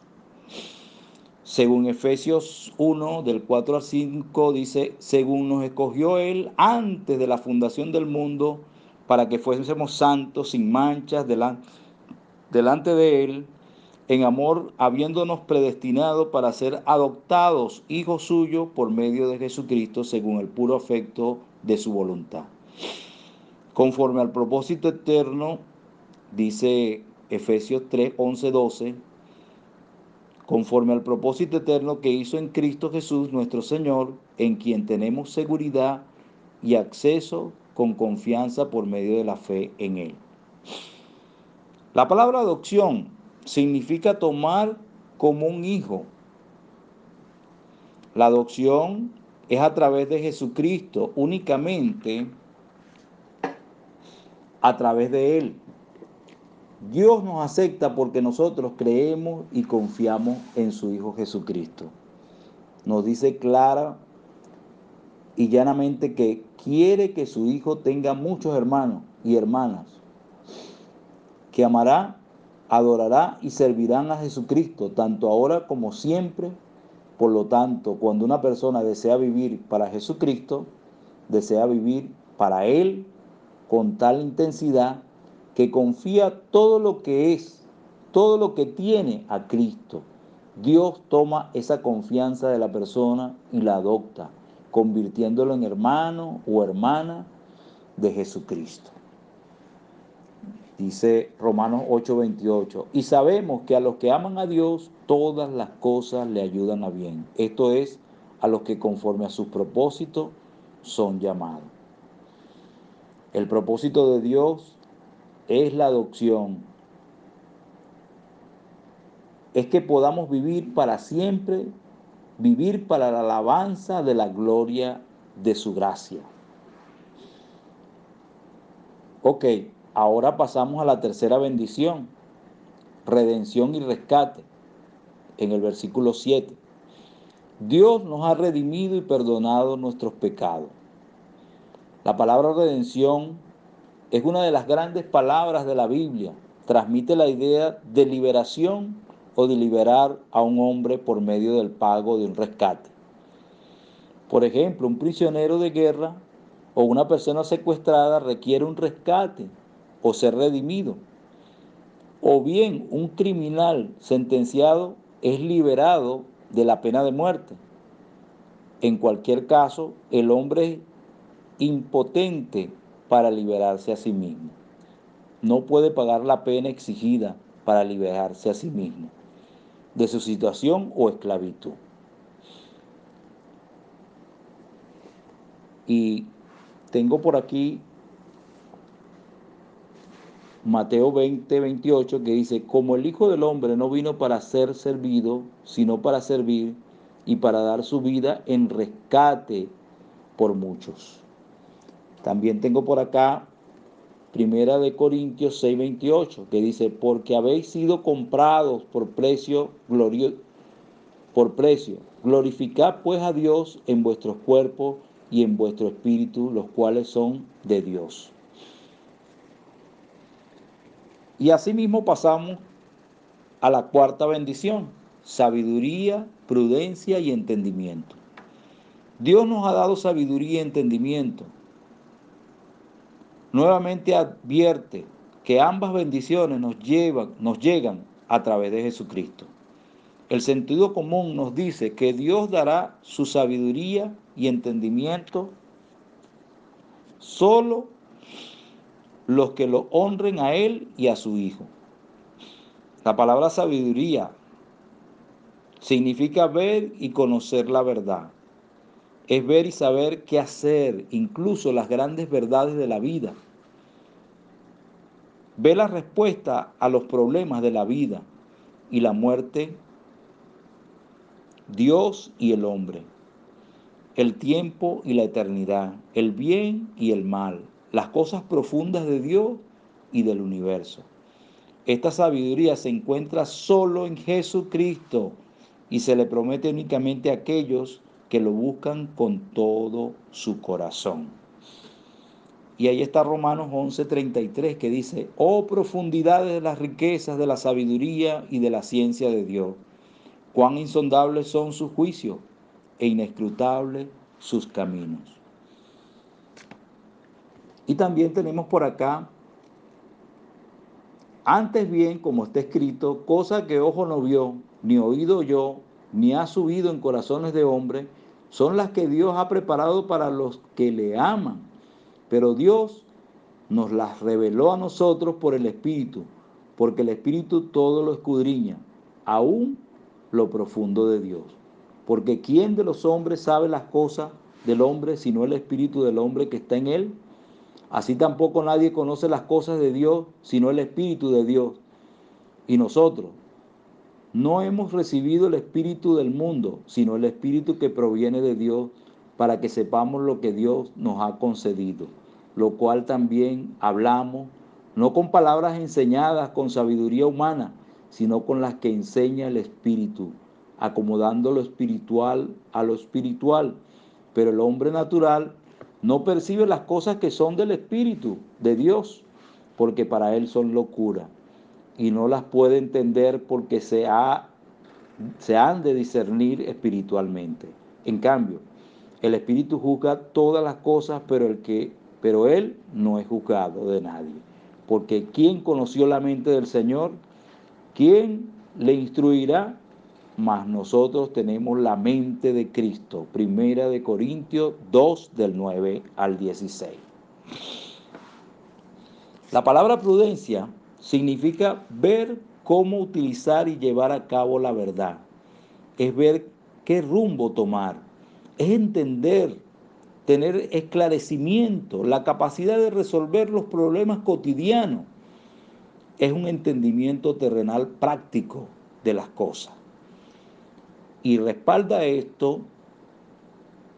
Según Efesios 1, del 4 al 5, dice, según nos escogió Él antes de la fundación del mundo, para que fuésemos santos, sin manchas, delante de Él, en amor, habiéndonos predestinado para ser adoptados hijos suyos por medio de Jesucristo, según el puro afecto de su voluntad conforme al propósito eterno, dice Efesios 3, 11, 12, conforme al propósito eterno que hizo en Cristo Jesús nuestro Señor, en quien tenemos seguridad y acceso con confianza por medio de la fe en Él. La palabra adopción significa tomar como un hijo. La adopción es a través de Jesucristo únicamente a través de Él. Dios nos acepta porque nosotros creemos y confiamos en su Hijo Jesucristo. Nos dice clara y llanamente que quiere que su Hijo tenga muchos hermanos y hermanas, que amará, adorará y servirán a Jesucristo, tanto ahora como siempre. Por lo tanto, cuando una persona desea vivir para Jesucristo, desea vivir para Él con tal intensidad que confía todo lo que es, todo lo que tiene a Cristo. Dios toma esa confianza de la persona y la adopta, convirtiéndolo en hermano o hermana de Jesucristo. Dice Romanos 8:28, y sabemos que a los que aman a Dios, todas las cosas le ayudan a bien. Esto es, a los que conforme a sus propósitos son llamados. El propósito de Dios es la adopción. Es que podamos vivir para siempre, vivir para la alabanza de la gloria de su gracia. Ok, ahora pasamos a la tercera bendición, redención y rescate, en el versículo 7. Dios nos ha redimido y perdonado nuestros pecados. La palabra redención es una de las grandes palabras de la Biblia. Transmite la idea de liberación o de liberar a un hombre por medio del pago de un rescate. Por ejemplo, un prisionero de guerra o una persona secuestrada requiere un rescate o ser redimido. O bien un criminal sentenciado es liberado de la pena de muerte. En cualquier caso, el hombre impotente para liberarse a sí mismo. No puede pagar la pena exigida para liberarse a sí mismo de su situación o esclavitud. Y tengo por aquí Mateo 20, 28, que dice, como el Hijo del Hombre no vino para ser servido, sino para servir y para dar su vida en rescate por muchos. También tengo por acá Primera de Corintios 6:28, que dice, porque habéis sido comprados por precio, glorio, por precio. Glorificad pues a Dios en vuestros cuerpos y en vuestro espíritu, los cuales son de Dios. Y asimismo pasamos a la cuarta bendición, sabiduría, prudencia y entendimiento. Dios nos ha dado sabiduría y entendimiento. Nuevamente advierte que ambas bendiciones nos llevan, nos llegan a través de Jesucristo. El sentido común nos dice que Dios dará su sabiduría y entendimiento solo los que lo honren a Él y a su Hijo. La palabra sabiduría significa ver y conocer la verdad. Es ver y saber qué hacer, incluso las grandes verdades de la vida. Ve la respuesta a los problemas de la vida y la muerte, Dios y el hombre, el tiempo y la eternidad, el bien y el mal, las cosas profundas de Dios y del universo. Esta sabiduría se encuentra solo en Jesucristo y se le promete únicamente a aquellos que lo buscan con todo su corazón. Y ahí está Romanos 11:33 que dice, oh profundidades de las riquezas de la sabiduría y de la ciencia de Dios, cuán insondables son sus juicios e inescrutables sus caminos. Y también tenemos por acá, antes bien, como está escrito, cosa que ojo no vio, ni oído yo, ni ha subido en corazones de hombre, son las que Dios ha preparado para los que le aman. Pero Dios nos las reveló a nosotros por el Espíritu, porque el Espíritu todo lo escudriña, aún lo profundo de Dios. Porque ¿quién de los hombres sabe las cosas del hombre sino el Espíritu del hombre que está en él? Así tampoco nadie conoce las cosas de Dios sino el Espíritu de Dios. Y nosotros no hemos recibido el Espíritu del mundo, sino el Espíritu que proviene de Dios para que sepamos lo que Dios nos ha concedido, lo cual también hablamos, no con palabras enseñadas con sabiduría humana, sino con las que enseña el Espíritu, acomodando lo espiritual a lo espiritual. Pero el hombre natural no percibe las cosas que son del Espíritu, de Dios, porque para él son locura y no las puede entender porque se, ha, se han de discernir espiritualmente. En cambio, el Espíritu juzga todas las cosas, pero, el que, pero Él no es juzgado de nadie. Porque ¿quién conoció la mente del Señor? ¿Quién le instruirá? Mas nosotros tenemos la mente de Cristo. Primera de Corintios 2 del 9 al 16. La palabra prudencia significa ver cómo utilizar y llevar a cabo la verdad. Es ver qué rumbo tomar. Es entender, tener esclarecimiento, la capacidad de resolver los problemas cotidianos. Es un entendimiento terrenal práctico de las cosas. Y respalda esto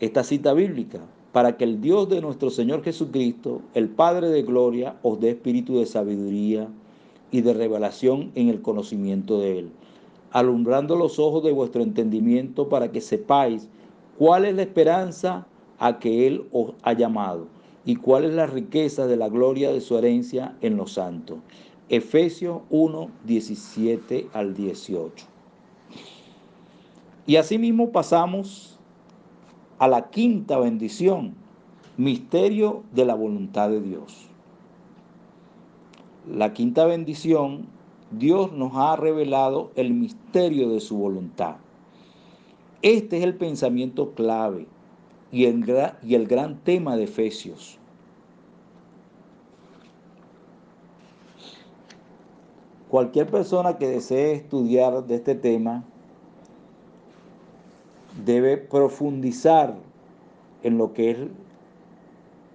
esta cita bíblica, para que el Dios de nuestro Señor Jesucristo, el Padre de Gloria, os dé espíritu de sabiduría y de revelación en el conocimiento de Él, alumbrando los ojos de vuestro entendimiento para que sepáis cuál es la esperanza a que Él os ha llamado y cuál es la riqueza de la gloria de su herencia en los santos. Efesios 1, 17 al 18. Y asimismo pasamos a la quinta bendición, misterio de la voluntad de Dios. La quinta bendición, Dios nos ha revelado el misterio de su voluntad. Este es el pensamiento clave y el, gran tema de Efesios. Cualquier persona que desee estudiar de este tema debe profundizar en lo que es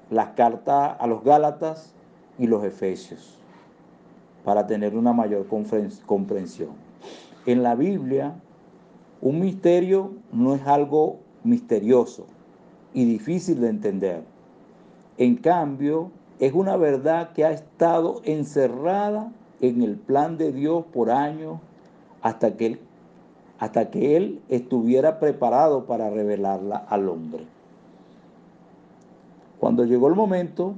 las cartas a los Gálatas y los Efesios para tener una mayor comprensión. En la Biblia, un misterio no es algo misterioso y difícil de entender. En cambio, es una verdad que ha estado encerrada en el plan de Dios por años hasta que él, hasta que él estuviera preparado para revelarla al hombre. Cuando llegó el momento,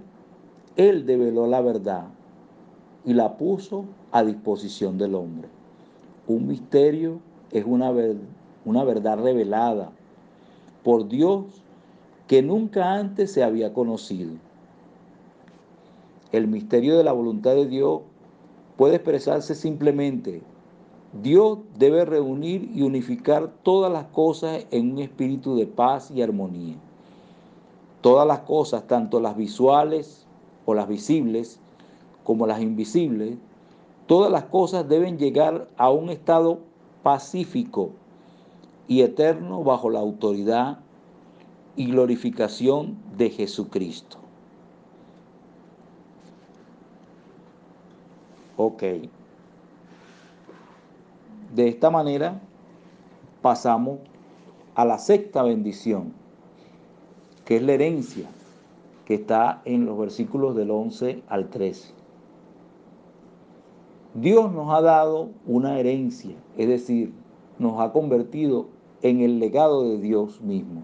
él develó la verdad y la puso a disposición del hombre. Un misterio es una, una verdad revelada por Dios que nunca antes se había conocido. El misterio de la voluntad de Dios puede expresarse simplemente. Dios debe reunir y unificar todas las cosas en un espíritu de paz y armonía. Todas las cosas, tanto las visuales o las visibles, como las invisibles, todas las cosas deben llegar a un estado pacífico y eterno bajo la autoridad y glorificación de Jesucristo. Ok. De esta manera pasamos a la sexta bendición, que es la herencia, que está en los versículos del 11 al 13. Dios nos ha dado una herencia, es decir, nos ha convertido en el legado de Dios mismo.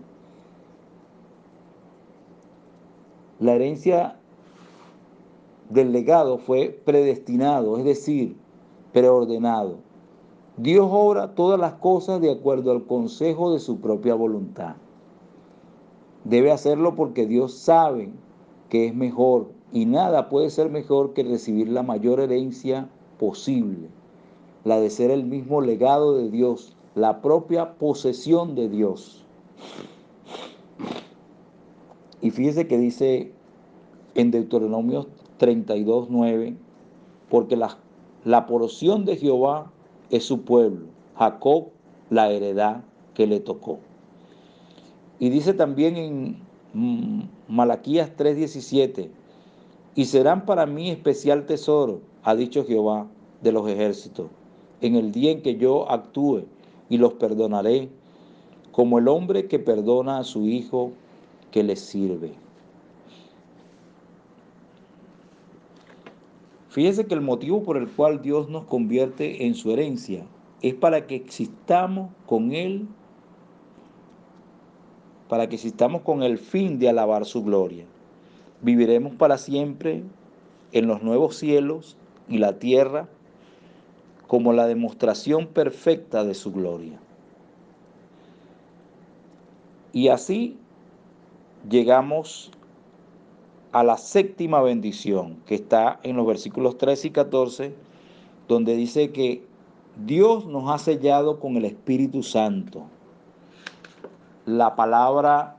La herencia del legado fue predestinado, es decir, preordenado. Dios obra todas las cosas de acuerdo al consejo de su propia voluntad. Debe hacerlo porque Dios sabe que es mejor y nada puede ser mejor que recibir la mayor herencia posible, la de ser el mismo legado de Dios, la propia posesión de Dios. Y fíjese que dice en Deuteronomio 32, 9, porque la, la porción de Jehová es su pueblo, Jacob la heredad que le tocó. Y dice también en mm, Malaquías 3:17, y serán para mí especial tesoro, ha dicho Jehová de los ejércitos, en el día en que yo actúe y los perdonaré, como el hombre que perdona a su hijo que le sirve. Fíjese que el motivo por el cual Dios nos convierte en su herencia es para que existamos con Él, para que existamos con el fin de alabar su gloria. Viviremos para siempre en los nuevos cielos y la tierra como la demostración perfecta de su gloria. Y así llegamos a la séptima bendición que está en los versículos 13 y 14, donde dice que Dios nos ha sellado con el Espíritu Santo. La palabra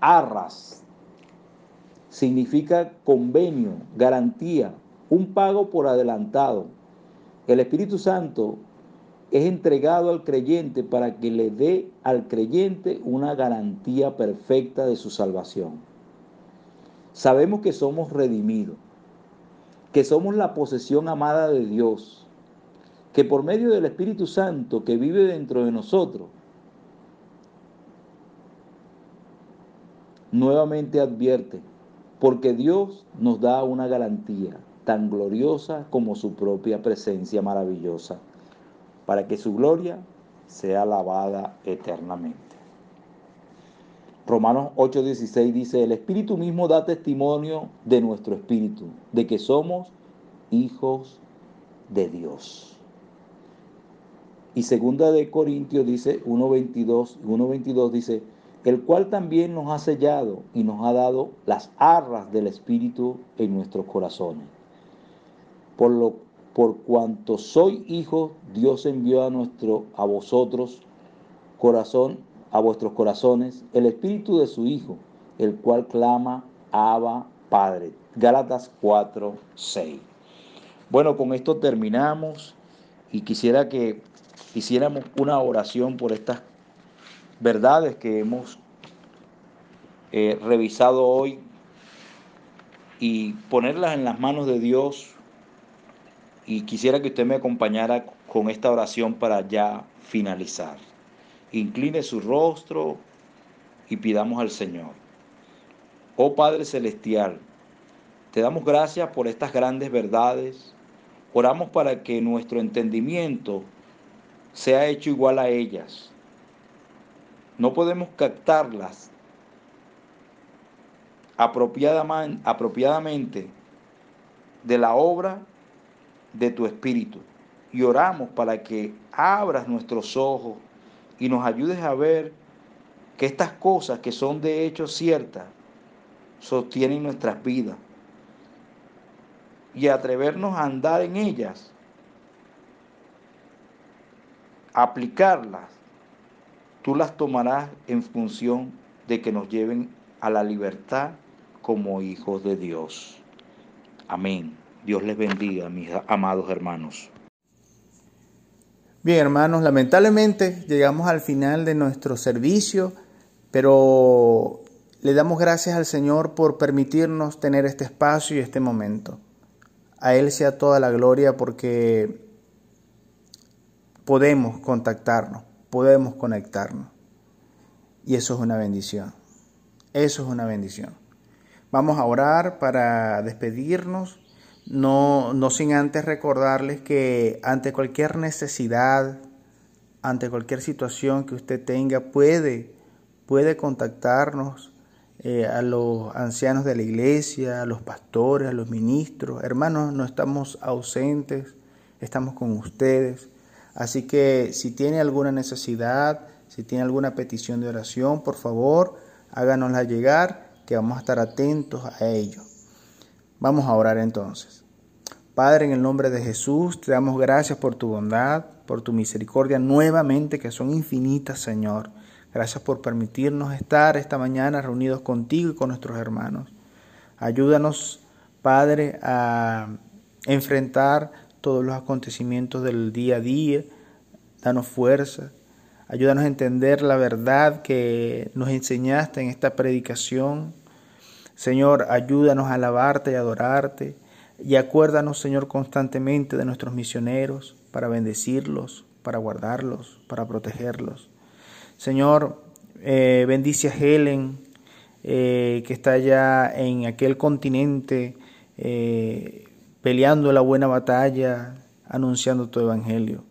arras significa convenio, garantía, un pago por adelantado. El Espíritu Santo es entregado al creyente para que le dé al creyente una garantía perfecta de su salvación. Sabemos que somos redimidos, que somos la posesión amada de Dios, que por medio del Espíritu Santo que vive dentro de nosotros, nuevamente advierte, porque Dios nos da una garantía tan gloriosa como su propia presencia maravillosa, para que su gloria sea alabada eternamente. Romanos 8:16 dice, el Espíritu mismo da testimonio de nuestro Espíritu, de que somos hijos de Dios. Y segunda de Corintios dice 1.22, 1.22 dice, el cual también nos ha sellado y nos ha dado las arras del Espíritu en nuestros corazones. Por, lo, por cuanto soy hijo, Dios envió a, nuestro, a vosotros corazón a vuestros corazones el espíritu de su Hijo, el cual clama, Abba, Padre. Gálatas 4, 6. Bueno, con esto terminamos y quisiera que hiciéramos una oración por estas verdades que hemos eh, revisado hoy y ponerlas en las manos de Dios. Y quisiera que usted me acompañara con esta oración para ya finalizar incline su rostro y pidamos al Señor. Oh Padre Celestial, Te damos gracias por estas grandes verdades. Oramos para que nuestro entendimiento sea hecho igual a ellas. No podemos captarlas apropiadamente de la obra de tu Espíritu. Y oramos para que abras nuestros ojos y nos ayudes a ver que estas cosas que son de hecho ciertas sostienen nuestras vidas y atrevernos a andar en ellas, aplicarlas, tú las tomarás en función de que nos lleven a la libertad como hijos de Dios. Amén. Dios les bendiga, mis amados hermanos. Bien, hermanos, lamentablemente llegamos al final de nuestro servicio, pero le damos gracias al Señor por permitirnos tener este espacio y este momento. A Él sea toda la gloria porque podemos contactarnos, podemos conectarnos. Y eso es una bendición. Eso es una bendición. Vamos a orar para despedirnos no, no sin antes recordarles que ante cualquier necesidad, ante cualquier situación que usted tenga, puede, puede contactarnos eh, a los ancianos de la iglesia, a los pastores, a los ministros. Hermanos, no estamos ausentes, estamos con ustedes. Así que si tiene alguna necesidad, si tiene alguna petición de oración, por favor, háganosla llegar, que vamos a estar atentos a ello. Vamos a orar entonces. Padre, en el nombre de Jesús, te damos gracias por tu bondad, por tu misericordia nuevamente, que son infinitas, Señor. Gracias por permitirnos estar esta mañana reunidos contigo y con nuestros hermanos. Ayúdanos, Padre, a enfrentar todos los acontecimientos del día a día. Danos fuerza. Ayúdanos a entender la verdad que nos enseñaste en esta predicación Señor, ayúdanos a alabarte y adorarte. Y acuérdanos, Señor, constantemente de nuestros misioneros para bendecirlos, para guardarlos, para protegerlos. Señor, eh, bendice a Helen, eh, que está allá en aquel continente, eh, peleando la buena batalla, anunciando tu evangelio.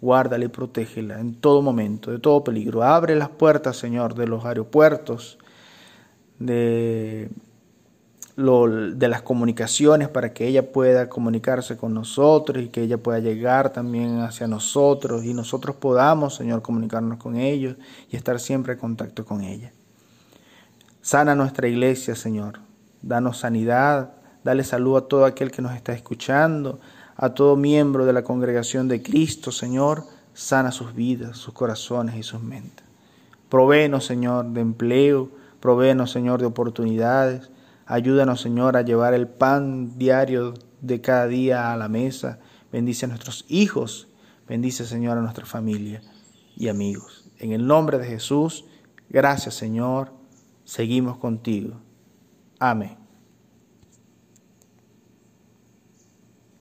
Guárdala y protégela en todo momento, de todo peligro. Abre las puertas, Señor, de los aeropuertos, de de las comunicaciones para que ella pueda comunicarse con nosotros y que ella pueda llegar también hacia nosotros y nosotros podamos, Señor, comunicarnos con ellos y estar siempre en contacto con ella. Sana nuestra iglesia, Señor. Danos sanidad. Dale salud a todo aquel que nos está escuchando, a todo miembro de la congregación de Cristo, Señor. Sana sus vidas, sus corazones y sus mentes. Provéenos, Señor, de empleo. Provéenos, Señor, de oportunidades. Ayúdanos, Señor, a llevar el pan diario de cada día a la mesa. Bendice a nuestros hijos. Bendice, Señor, a nuestra familia y amigos. En el nombre de Jesús, gracias, Señor. Seguimos contigo. Amén.